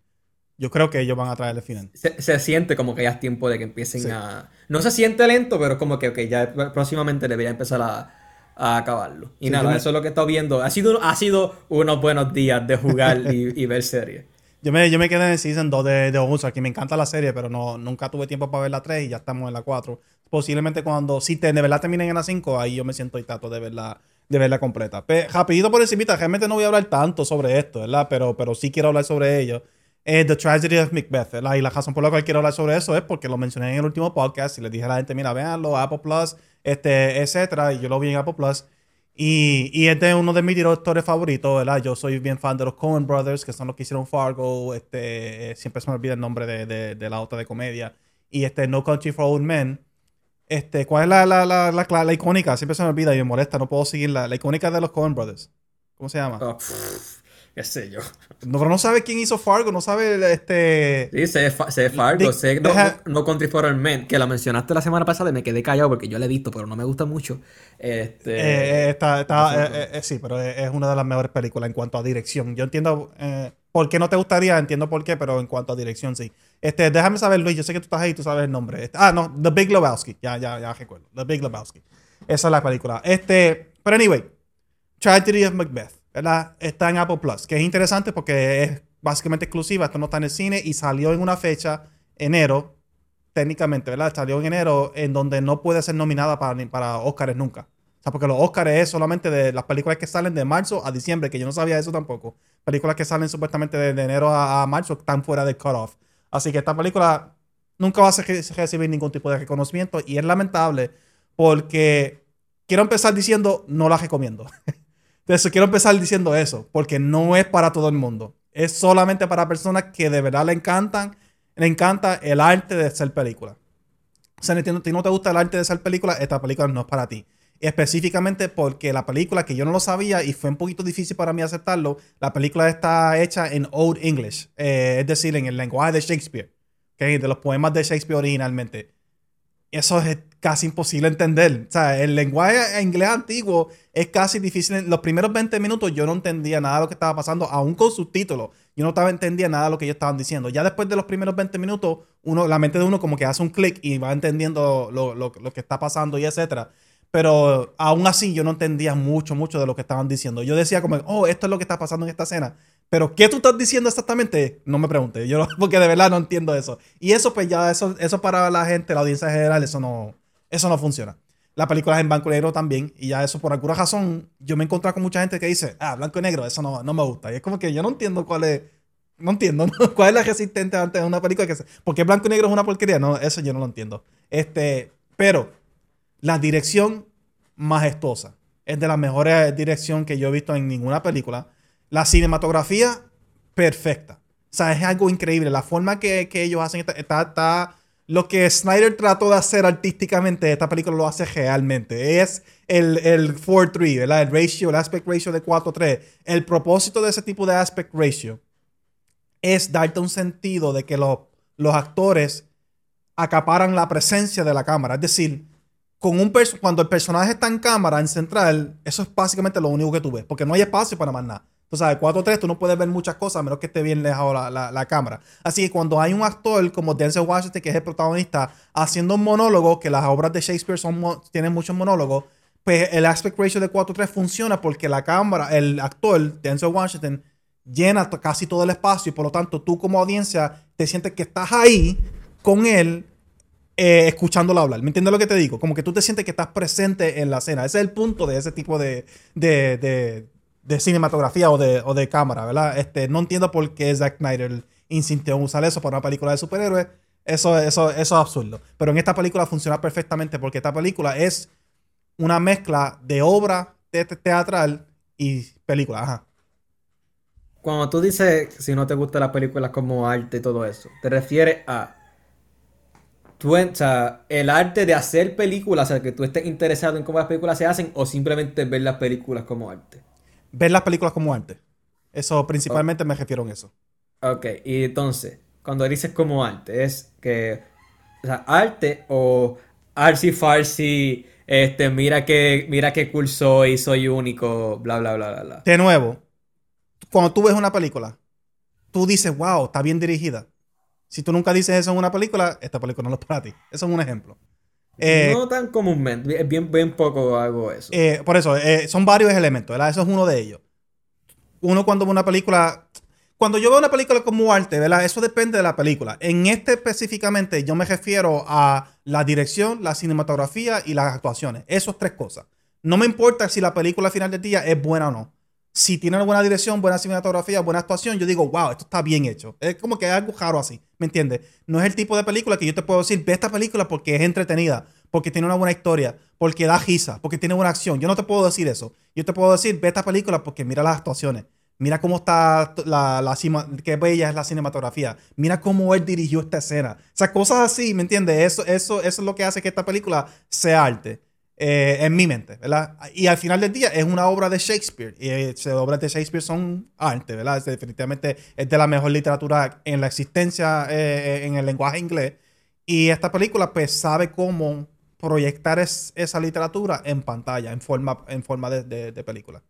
Yo creo que ellos van a traer el final. Se, siente como que ya es tiempo de que empiecen a. No se siente lento, pero es como que okay, ya próximamente debería empezar a, acabarlo. Y nada, eso es lo que he estado viendo. Ha sido, ha sido unos buenos días de jugar y, ver series. Yo me, yo me quedé en el Season 2 de, de que me encanta la serie, pero no, nunca tuve tiempo para ver la 3 y ya estamos en la 4. Posiblemente cuando, si te, de verdad terminen en la 5, ahí yo me siento y de verla, de verla completa. Pero, rapidito por encima, realmente no voy a hablar tanto sobre esto, ¿verdad? Pero, pero sí quiero hablar sobre ello. Eh, The Tragedy of Macbeth. Y la razón por la cual quiero hablar sobre eso es porque lo mencioné en el último podcast y le dije a la gente, mira, véanlo, Apple Plus, este, etcétera. Y yo lo vi en Apple Plus. Y, y este es uno de mis directores favoritos, ¿verdad? Yo soy bien fan de los Coen Brothers, que son los que hicieron Fargo. Este, siempre se me olvida el nombre de, de, la otra de comedia. Y este, No Country for Old Men. Este, ¿cuál es la, la, la, la, icónica? Siempre se me olvida y me molesta, no puedo seguir la, icónica de los Coen Brothers. ¿Cómo se llama? Oh, qué sé yo. No, pero no sabe quién hizo Fargo, no sabe este... Sí, sé, sé Fargo, sé no, no, Country for All Men, que la mencionaste la semana pasada y me quedé callado porque yo la he visto, pero no me gusta mucho. Este... Eh, eh está, está, eh, eh, sí, pero es una de las mejores películas en cuanto a dirección. Yo entiendo por qué no te gustaría, entiendo por qué, pero en cuanto a dirección sí. Este, déjame saber, Luis, yo sé que tú estás ahí, tú sabes el nombre. Este, ah, no, The Big Lebowski, ya, ya, ya recuerdo. The Big Lebowski. Esa es la película. Este, pero anyway, Tragedy of Macbeth. ¿Verdad? Está en Apple Plus, que es interesante porque es básicamente exclusiva, esto no está en el cine y salió en una fecha, enero, técnicamente, ¿verdad? Salió en enero en donde no puede ser nominada para, para Oscars nunca. O sea, porque los Oscars es solamente de las películas que salen de marzo a diciembre, que yo no sabía eso tampoco. Películas que salen supuestamente de, enero a, marzo están fuera del cutoff. Así que esta película nunca va a recibir ningún tipo de reconocimiento y es lamentable porque quiero empezar diciendo no la recomiendo. Entonces quiero empezar diciendo eso, porque no es para todo el mundo. Es solamente para personas que de verdad le encantan, le encanta el arte de hacer película. O sea, si no te gusta el arte de hacer película, esta película no es para ti. Específicamente porque la película, que yo no lo sabía y fue un poquito difícil para mí aceptarlo, la película está hecha en Old English, eh, es decir, en el lenguaje de Shakespeare, de los poemas de Shakespeare originalmente. Eso es casi imposible entender. O sea, el lenguaje inglés antiguo es casi difícil. Los primeros 20 minutos yo no entendía nada de lo que estaba pasando, aún con subtítulos. Yo no estaba entendía nada de lo que ellos estaban diciendo. Ya después de los primeros 20 minutos, uno, la mente de uno como que hace un clic y va entendiendo lo, lo, lo que está pasando y etcétera. Pero aún así yo no entendía mucho, mucho de lo que estaban diciendo. Yo decía como, oh, esto es lo que está pasando en esta escena. Pero ¿qué tú estás diciendo exactamente? No me pregunte. Yo porque de verdad no entiendo eso. Y eso pues ya, eso, eso para la gente, la audiencia general, eso no, eso no funciona. La película es en blanco y negro también. Y ya eso por alguna razón, yo me he encontrado con mucha gente que dice, ah, blanco y negro, eso no, no me gusta. Y es como que yo no entiendo cuál es, no entiendo cuál es la resistente ante una película que... Porque blanco y negro es una porquería. No, eso yo no lo entiendo. Este, pero la dirección majestuosa. Es de las mejores dirección que yo he visto en ninguna película. La cinematografía, perfecta. O sea, es algo increíble. La forma que, ellos hacen está, está, Lo que Snyder trató de hacer artísticamente, esta película lo hace realmente. Es el, el 4-3, ¿verdad? El ratio, el aspect ratio de 4-3. El propósito de ese tipo de aspect ratio es darte un sentido de que los, los actores acaparan la presencia de la cámara. Es decir, con un cuando el personaje está en cámara, en central, eso es básicamente lo único que tú ves, porque no hay espacio para más nada. Tú sabes, 4-3 tú no puedes ver muchas cosas a menos que esté bien lejos la, la, cámara. Así que cuando hay un actor como Denzel Washington, que es el protagonista, haciendo un monólogo, que las obras de Shakespeare son, tienen muchos monólogos, pues el aspect ratio de 4-3 funciona porque la cámara, el actor, Denzel Washington, llena casi todo el espacio y por lo tanto tú como audiencia te sientes que estás ahí con él eh, escuchándolo hablar. ¿Me entiendes lo que te digo? Como que tú te sientes que estás presente en la escena. Ese es el punto de ese tipo de, de, de, cinematografía o de, o de, cámara, ¿verdad? Este, no entiendo por qué Zack Snyder insistió en usar eso para una película de superhéroes. Eso, eso, eso es absurdo. Pero en esta película funciona perfectamente porque esta película es una mezcla de obra teatral y película. Ajá. Cuando tú dices si no te gustan las películas como arte y todo eso, ¿te refieres a o sea, el arte de hacer películas, o sea, que tú estés interesado en cómo las películas se hacen o simplemente ver las películas como arte. Ver las películas como arte. Eso principalmente me refiero a eso. Ok, y entonces, cuando dices como arte, es que, o sea, arte o artsy farsi, este, mira que, mira qué cool soy, soy único, bla, bla, bla, bla, bla. De nuevo, cuando tú ves una película, tú dices, wow, está bien dirigida. Si tú nunca dices eso en una película, esta película no es para ti. Eso es un ejemplo. Eh, no tan comúnmente, bien, bien poco hago eso. Eh, por eso, eh, son varios elementos, ¿verdad? Eso es uno de ellos. Uno cuando ve una película, cuando yo veo una película como arte, ¿verdad? Eso depende de la película. En este específicamente yo me refiero a la dirección, la cinematografía y las actuaciones. Esas tres cosas. No me importa si la película al final del día es buena o no si tiene buena dirección, buena cinematografía, buena actuación, yo digo, wow, esto está bien hecho. Es como que es algo raro así, ¿me entiendes? No es el tipo de película que yo te puedo decir, ve esta película porque es entretenida, porque tiene una buena historia, porque da risa, porque tiene buena acción. Yo no te puedo decir eso. Yo te puedo decir, ve esta película porque mira las actuaciones. Mira cómo está la, la qué bella es la cinematografía. Mira cómo él dirigió esta escena. O sea, cosas así, ¿me entiendes? Eso, eso, eso es lo que hace que esta película sea arte. Eh, en mi mente, ¿verdad? Y al final del día es una obra de Shakespeare. Y eh, obras de Shakespeare son arte, ¿verdad? definitivamente es de la mejor literatura en la existencia eh, en el lenguaje inglés. Y esta película, pues, sabe cómo proyectar esa literatura en pantalla, en forma, en forma de, película.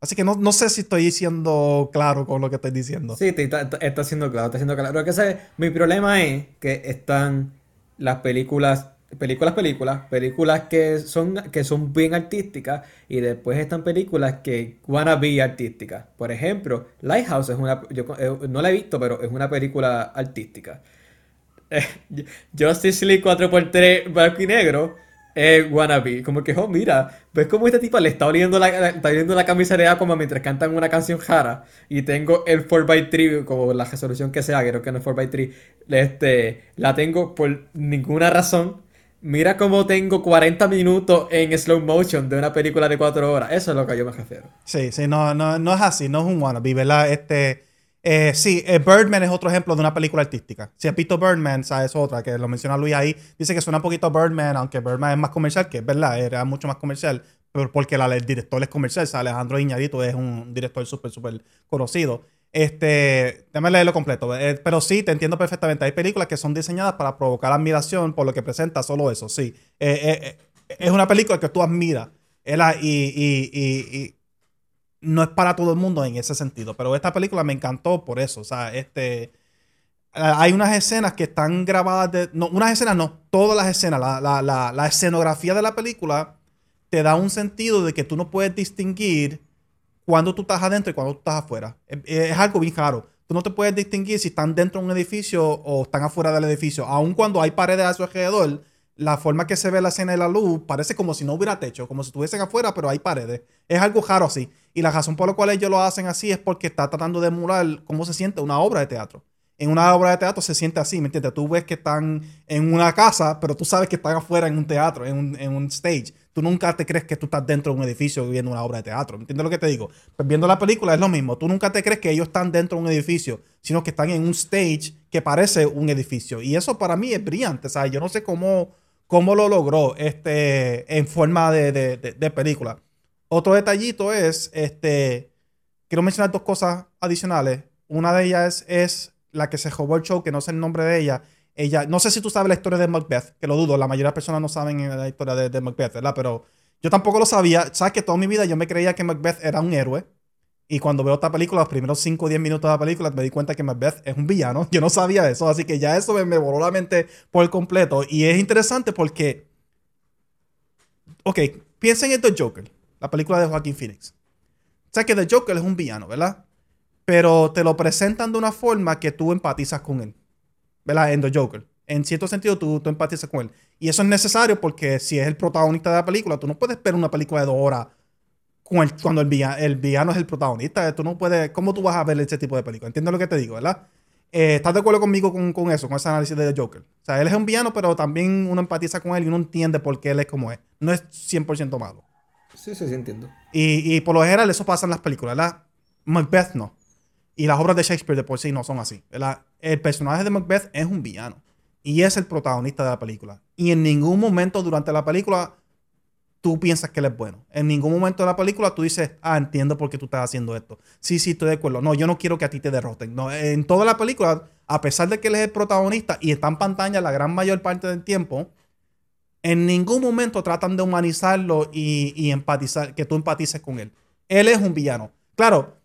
Así que no, no, sé si estoy siendo claro con lo que estoy diciendo. Sí, está, está siendo claro, está siendo claro. Lo que sé, mi problema es que están las películas películas, películas, películas que son, que son bien artísticas y después están películas que van a be artísticas. Por ejemplo, Lighthouse es una, yo eh, no la he visto, pero es una película artística. Justice League 4x3 blanco y negro es wannabe. Como que, oh, mira, ves cómo esta tipa le está oliendo la, está oliendo la camisa de Aquaman mientras cantan una canción jara. Y tengo el 4x3, como la resolución que sea, creo que no es 4x3. Este, la tengo por ninguna razón Mira cómo tengo 40 minutos en slow motion de una película de 4 horas. Eso es lo que yo me refiero. Sí, sí, no, no, no es así, no es un wannabe, ¿verdad? Este, eh, sí, eh, Birdman es otro ejemplo de una película artística. Si has visto Birdman, ¿sabes? Es otra, que lo menciona Luis ahí. Dice que suena un poquito Birdman, aunque Birdman es más comercial, que es verdad, era mucho más comercial, pero porque el director es comercial. Alejandro Iñárritu es un director súper, súper conocido. Este, déjame leerlo completo. Eh, pero sí, te entiendo perfectamente. Hay películas que son diseñadas para provocar admiración por lo que presenta, solo eso, sí. Eh, eh, es una película que tú admiras. Y, y, y, no es para todo el mundo en ese sentido. Pero esta película me encantó por eso. O sea, este. Hay unas escenas que están grabadas de. No, unas escenas no, todas las escenas. La, la, la escenografía de la película te da un sentido de que tú no puedes distinguir cuando tú estás adentro y cuando tú estás afuera. Es, algo bien raro. Tú no te puedes distinguir si están dentro de un edificio o están afuera del edificio. Aun cuando hay paredes a su alrededor, la forma que se ve la escena de la luz parece como si no hubiera techo, como si estuviesen afuera, pero hay paredes. Es algo raro así. Y la razón por la cual ellos lo hacen así es porque está tratando de emular cómo se siente una obra de teatro. En una obra de teatro se siente así, ¿me entiendes? Tú ves que están en una casa, pero tú sabes que están afuera en un teatro, en un, en un stage. Tú nunca te crees que tú estás dentro de un edificio viendo una obra de teatro. ¿Entiendes lo que te digo? Pues viendo la película es lo mismo. Tú nunca te crees que ellos están dentro de un edificio, sino que están en un stage que parece un edificio. Y eso para mí es brillante. ¿sabes? Yo no sé cómo, cómo lo logró este, en forma de, película. Otro detallito es, este, quiero mencionar dos cosas adicionales. Una de ellas es, la que se robó el show, que no sé el nombre de ella, ella, no sé si tú sabes la historia de Macbeth, que lo dudo, la mayoría de personas no saben la historia de, Macbeth, ¿verdad? Pero yo tampoco lo sabía. Sabes que toda mi vida yo me creía que Macbeth era un héroe. Y cuando veo esta película, los primeros 5 o 10 minutos de la película, me di cuenta que Macbeth es un villano. Yo no sabía eso, así que ya eso me, me voló la mente por completo. Y es interesante porque. Ok, piensen en The Joker, la película de Joaquín Phoenix. Sabes que The Joker es un villano, ¿verdad? Pero te lo presentan de una forma que tú empatizas con él. ¿Verdad? En The Joker. En cierto sentido, tú, tú empatizas con él. Y eso es necesario porque si es el protagonista de la película, tú no puedes ver una película de dos horas cuando el villano, el villano es el protagonista. Tú no puedes. ¿Cómo tú vas a ver ese tipo de película? Entiendo lo que te digo, ¿verdad? Eh, ¿Estás de acuerdo conmigo con, con, eso, con ese análisis de The Joker? O sea, él es un villano, pero también uno empatiza con él y uno entiende por qué él es como es. No es 100% malo. Sí, sí, sí, entiendo. Y, y, por lo general eso pasa en las películas, ¿verdad? Macbeth no. Y las obras de Shakespeare de por sí no son así. El personaje de Macbeth es un villano. Y es el protagonista de la película. Y en ningún momento durante la película tú piensas que él es bueno. En ningún momento de la película tú dices, ah, entiendo por qué tú estás haciendo esto. Sí, sí, estoy de acuerdo. No, yo no quiero que a ti te derroten. No, en toda la película, a pesar de que él es el protagonista y está en pantalla la gran mayor parte del tiempo, en ningún momento tratan de humanizarlo y, y empatizar, que tú empatices con él. Él es un villano. Claro,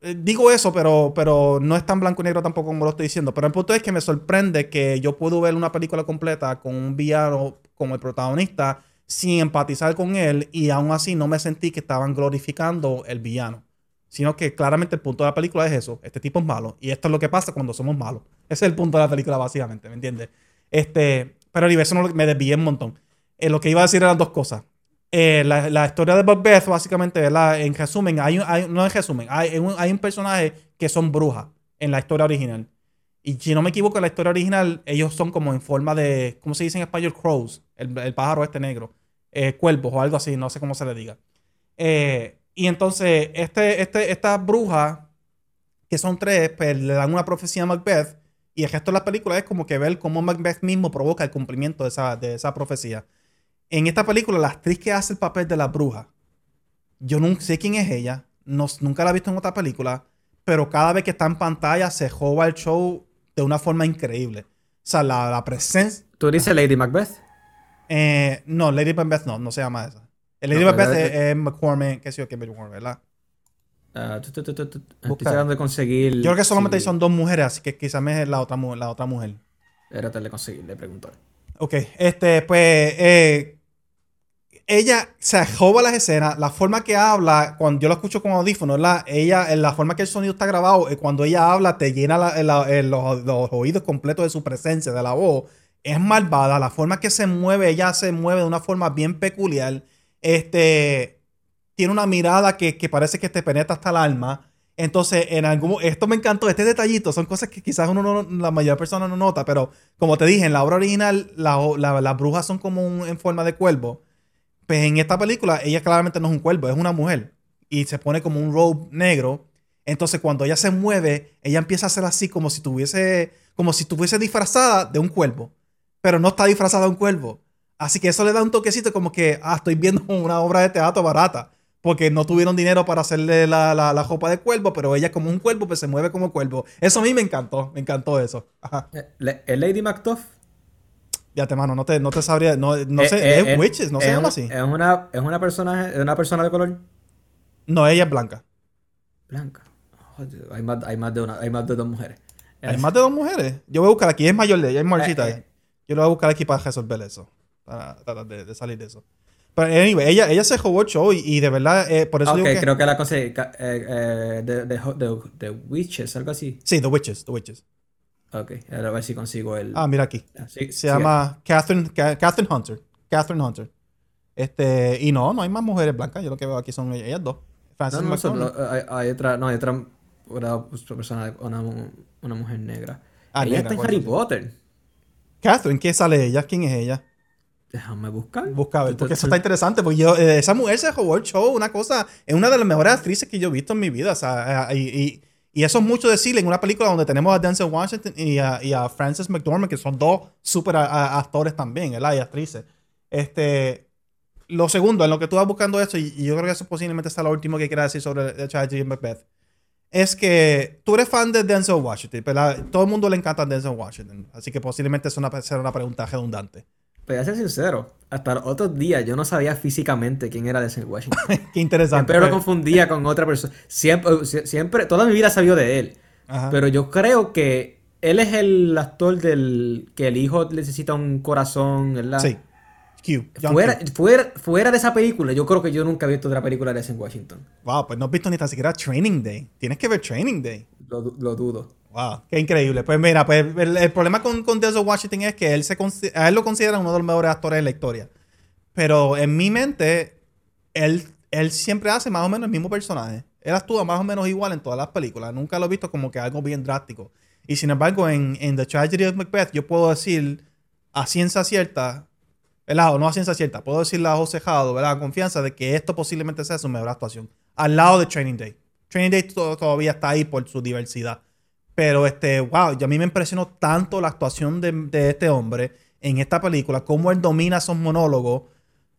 eh, digo eso, pero, pero no es tan blanco y negro tampoco como lo estoy diciendo. Pero el punto es que me sorprende que yo puedo ver una película completa con un villano como el protagonista sin empatizar con él y aún así no me sentí que estaban glorificando el villano. Sino que claramente el punto de la película es eso. Este tipo es malo. Y esto es lo que pasa cuando somos malos. Ese es el punto de la película, básicamente, ¿me entiendes? Este, pero el no, me desvié un montón. Eh, lo que iba a decir eran dos cosas. Eh, la, historia de Macbeth, básicamente, En resumen, hay, no en resumen, hay un, hay un personaje que son brujas en la historia original. Y si no me equivoco, en la historia original, ellos son como en forma de, ¿cómo se dice en español? Crows, el, pájaro este negro. Eh, cuervos o algo así, no sé cómo se le diga. Eh, y entonces, este, este, estas brujas, que son tres, pues le dan una profecía a Macbeth. Y el gesto de la película es como que ver cómo Macbeth mismo provoca el cumplimiento de esa, de esa profecía. En esta película, la actriz que hace el papel de la bruja, yo no sé quién es ella, no, nunca la he visto en otra película, pero cada vez que está en pantalla se joba el show de una forma increíble. O sea, la, presencia. ¿Tú dices Lady Macbeth? Eh, no, Lady Macbeth no, no se llama esa. Lady Macbeth es, McCormick, qué sé yo, qué McCormick, ¿verdad? Uh, estoy tratando de conseguir. Yo creo que solamente son dos mujeres, así que quizás es la otra, la otra mujer. Era de conseguir, le pregunto. Ok, este, pues, eh, ella se joba las escenas, la forma que habla, cuando yo lo escucho con audífono, la, ella, la forma que el sonido está grabado, eh, cuando ella habla, te llena los, oídos completos de su presencia, de la voz. Es malvada, la forma que se mueve, ella se mueve de una forma bien peculiar. Este, tiene una mirada que, parece que te penetra hasta el alma. Entonces, en algún esto me encantó, este detallito, son cosas que quizás uno no, la mayor persona no nota, pero como te dije, en la obra original, las brujas son como en forma de cuervo. Pues en esta película, ella claramente no es un cuervo, es una mujer. Y se pone como un robe negro. Entonces, cuando ella se mueve, ella empieza a hacer así como si tuviese, como si estuviese disfrazada de un cuervo. Pero no está disfrazada de un cuervo. Así que eso le da un toquecito como que, ah, estoy viendo una obra de teatro barata. porque no tuvieron dinero para hacerle la, la, la ropa de cuervo, pero ella como un cuervo, pues se mueve como cuervo. Eso a mí me encantó, me encantó eso. Ajá. Eh, ¿Es Lady Macduff? Ya te mano, no te, no te sabría, no, no Eh, sé, eh, es eh, Witches, no se es llama un- así. Es una, es una persona, es una persona de color No, ella es blanca. blanca. Joder, hay más, hay más de una, hay más de dos mujeres. Hay más de dos mujeres. Yo voy a buscar aquí, es mayor de ella, es mayorcita. Eh. Yo lo voy a buscar aquí para resolver eso. Para tratar de, de salir de eso. Pero, anyway, ella, ella se robó el show y, y de verdad, eh, por eso Ah, ok, digo que... creo que la ca- eh, eh, de, de, de, de Witches, algo así. Sí, The Witches, The Witches. Ok, a ver si consigo el. Ah, mira aquí. Ah, sí, Se sí, llama Catherine, Ca- Catherine Hunter. Catherine Hunter. Este, y no, no hay más mujeres blancas. Yo lo que veo aquí son ellas dos. Frances No, no, solo- hay, hay otra, no, hay otra, persona, una, una mujer negra. Ah, Ella negra, está en Harry. Potter. Catherine, ¿qué sale ella? ¿Quién es ella? Déjame buscar. Busca a ver, porque eso está interesante. Porque yo, eh, esa mujer se robó el show, una cosa, es una de las mejores actrices que yo he visto en mi vida. O sea, eh, y, y- y eso es mucho decirle en una película donde tenemos a Denzel Washington y a, y a Frances McDormand, que son dos a- actores también, ¿verdad? Y actrices. Este, lo segundo, en lo que tú vas buscando esto, y, y yo creo que eso posiblemente sea lo último que quiera decir sobre Tragedy of Macbeth, es que tú eres fan de Denzel Washington, ¿verdad? Todo el mundo le encanta a Denzel Washington, así que posiblemente es una, será una pregunta redundante. Pero voy a ser sincero, hasta los otros días yo no sabía físicamente quién era Denzel Washington. Qué interesante. Siempre lo confundía con otra persona. Siempre, sie- siempre, toda mi vida sabía de él. Ajá. Pero yo creo que él es el actor del que el hijo necesita un corazón, ¿verdad? Sí. Q. Fuera, Q. fuera, fuera de esa película, yo creo que yo nunca he visto otra película de Denzel Washington. Wow, pues no has visto ni tan siquiera Training Day. Tienes que ver Training Day. Lo, lo dudo. Wow, qué increíble. Pues mira, pues el, problema con, con Denzel Washington es que él se a él lo considera uno de los mejores actores de la historia. Pero en mi mente, él, él siempre hace más o menos el mismo personaje. Él actúa más o menos igual en todas las películas. Nunca lo he visto como que algo bien drástico. Y sin embargo, en, en The Tragedy of Macbeth, yo puedo decir a ciencia cierta, ¿verdad? No a ciencia cierta, puedo decirle a José Jado, ¿verdad? Confianza de que esto posiblemente sea su mejor actuación. Al lado de Training Day. Training Day to- todavía está ahí por su diversidad. Pero, este, wow, y a mí me impresionó tanto la actuación de, de este hombre en esta película, cómo él domina esos monólogos,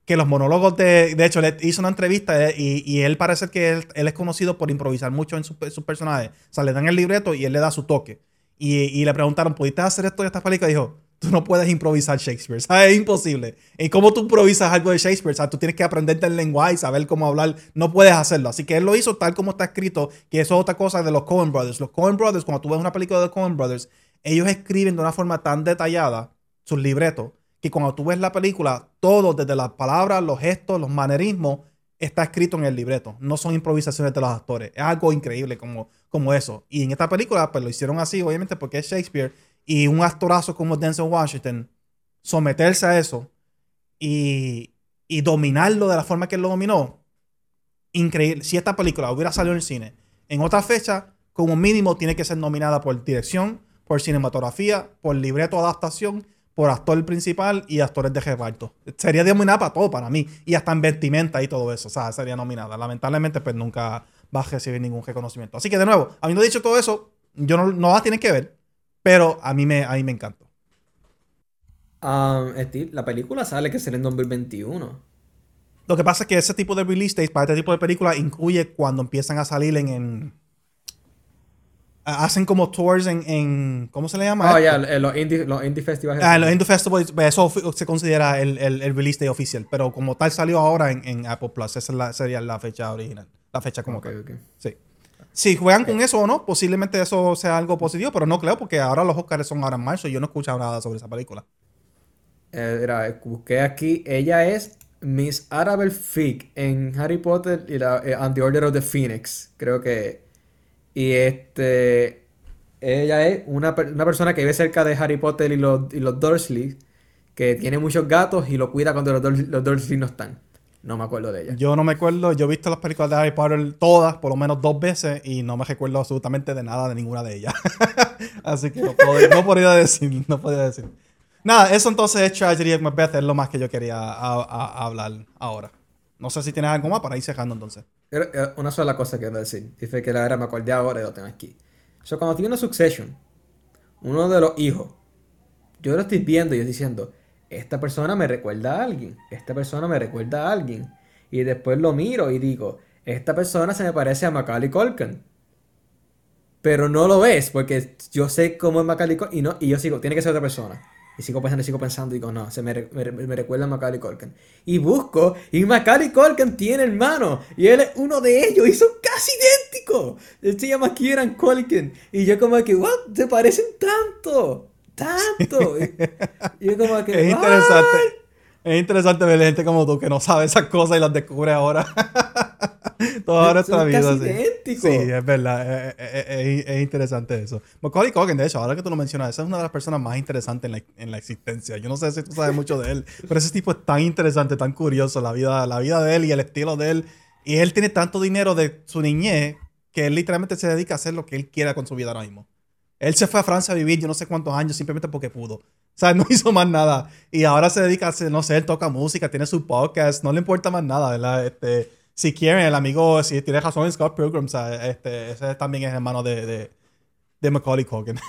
que los monólogos de, de hecho, le hizo una entrevista eh, y, y él parece que él, es conocido por improvisar mucho en sus sus personajes. O sea, le dan el libreto y él le da su toque. Y, y le preguntaron, ¿pudiste hacer esto en esta película? Y dijo, tú no puedes improvisar Shakespeare. Es imposible. ¿Y cómo tú improvisas algo de Shakespeare? Tú tienes que aprenderte el lenguaje y saber cómo hablar. No puedes hacerlo. Así que él lo hizo tal como está escrito, que eso es otra cosa de los Coen Brothers. Los Coen Brothers, cuando tú ves una película de los Coen Brothers, ellos escriben de una forma tan detallada sus libretos, que cuando tú ves la película, todo, desde las palabras, los gestos, los manerismos, está escrito en el libreto. No son improvisaciones de los actores. Es algo increíble como, como eso. Y en esta película, pues lo hicieron así, obviamente, porque es Shakespeare. Y un actorazo como Denzel Washington, someterse a eso y, y dominarlo de la forma que él lo dominó, increíble. Si esta película hubiera salido en el cine en otra fecha, como mínimo tiene que ser nominada por dirección, por cinematografía, por libreto adaptación, por actor principal y actores de reparto. Sería nominada para todo para mí. Y hasta en vestimenta y todo eso. O sea, sería nominada. Lamentablemente, pues nunca va a recibir ningún reconocimiento. Así que, de nuevo, habiendo dicho todo eso, yo no, no las tienen que ver, pero a mí me, a mí me encantó. Um, Steve, la película sale que será en 2021. Lo que pasa es que ese tipo de release dates para este tipo de películas incluye cuando empiezan a salir en... en- hacen como tours en, en- ¿Cómo se le llama? Esto? ya, eh, los indie, los indie festivals. Ah, en los Indie Festivals, pues, eso se considera el, el, el release day oficial. Pero como tal salió ahora en, en Apple Plus. Esa es la- sería la fecha original. La fecha como Ok, tal. ok. Sí. Si juegan con eso o no, posiblemente eso sea algo positivo, pero no creo porque ahora los Oscars son ahora en marzo y yo no he escuchado nada sobre esa película. Eh, mira, busqué aquí. Ella es Miss Arabelle Fig en Harry Potter y la, eh, and the Order of the Phoenix. Creo que. Y este. Ella es una, una persona que vive cerca de Harry Potter y los, y los Dursley. Que tiene muchos gatos y lo cuida cuando los, los Dursley no están. No me acuerdo de ella. Yo no me acuerdo, yo he visto las películas de Harry Potter todas, por lo menos dos veces, y no me recuerdo absolutamente de nada de ninguna de ellas. Así que no, puedo- no podría decir, no podría decir. Nada, eso entonces es Tragedy of Macbeth, es lo más que yo quería a- a- hablar ahora. No sé si tienes algo más para ir cerrando entonces. Pero, Una sola cosa quiero decir. Dice que la verdad me acordé ahora y lo tengo aquí. So, cuando tiene una succession, uno de los hijos, yo lo estoy viendo y yo estoy diciendo, esta persona me recuerda a alguien, esta persona me recuerda a alguien. Y después lo miro y digo, esta persona se me parece a Macaulay Culkin. Pero no lo ves, porque yo sé cómo es Macaulay Culkin y, no, y yo sigo, tiene que ser otra persona. Y sigo pensando, y sigo pensando, y digo, no, se me, me, recuerda a Macaulay Culkin. Y busco, y Macaulay Culkin tiene hermano, y él es uno de ellos, y son casi idénticos. Él se llama Kieran Culkin. Y yo como que, what, se parecen tanto, tanto. Y, yo como que, es interesante. Es interesante ver gente como tú que no sabe esas cosas y las descubre ahora. Toda nuestra vida. Sí. sí, es verdad. Es, interesante eso. Macaulay Culkin, de hecho, ahora que tú lo mencionas, esa es una de las personas más interesantes en la, en la, existencia. Yo no sé si tú sabes mucho de él, pero ese tipo es tan interesante, tan curioso, la vida, la vida de él y el estilo de él. Y él tiene tanto dinero de su niñez que él literalmente se dedica a hacer lo que él quiera con su vida ahora mismo. Él se fue a Francia a vivir yo no sé cuántos años simplemente porque pudo. O sea, no hizo más nada. Y ahora se dedica a hacer, no sé, él toca música, tiene su podcast, no le importa más nada, ¿verdad? Este, si quieren, el amigo, si tiene razón, Scott Pilgrim, este, ese también es hermano de, de, de Macaulay Culkin.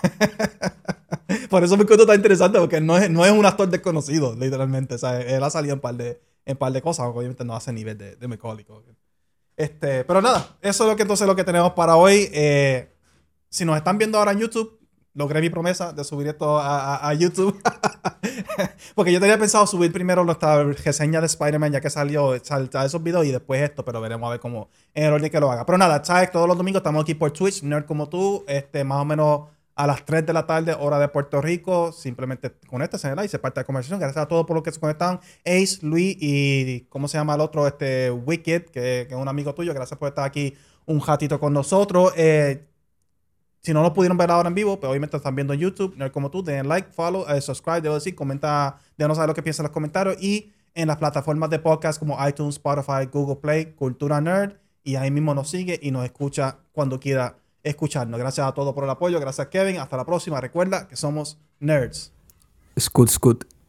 Por eso me encuentro tan interesante, porque no es, no es un actor desconocido, literalmente. O sea, él ha salido en par de, en par de cosas, obviamente no hace nivel de, de Macaulay Culkin. Este, pero nada, eso es lo que entonces lo que tenemos para hoy. Eh, si nos están viendo ahora en YouTube, logré mi promesa de subir esto a, YouTube. Porque yo tenía pensado subir primero nuestra reseña de Spider-Man ya que salió, salta esos videos y después esto, pero veremos a ver cómo en el orden que lo haga. Pero nada, sabes, todos los domingos estamos aquí por Twitch, Nerd como tú, este, más o menos a las 3 de la tarde, hora de Puerto Rico. Simplemente conéctese y se parte de la conversación. Gracias a todos por los que se conectaron. Ace, Luis y ¿cómo se llama el otro? Este Wicked, que, que es un amigo tuyo. Gracias por estar aquí un ratito con nosotros. Eh, si no lo pudieron ver ahora en vivo, pues obviamente están viendo en YouTube, como tú, den like, follow, eh, subscribe, debo decir, comenta, déjanos saber lo que piensan en los comentarios y en las plataformas de podcast como iTunes, Spotify, Google Play, Cultura Nerd y ahí mismo nos sigue y nos escucha cuando quiera escucharnos. Gracias a todos por el apoyo, gracias Kevin, hasta la próxima. Recuerda que somos nerds. Scoot, scoot.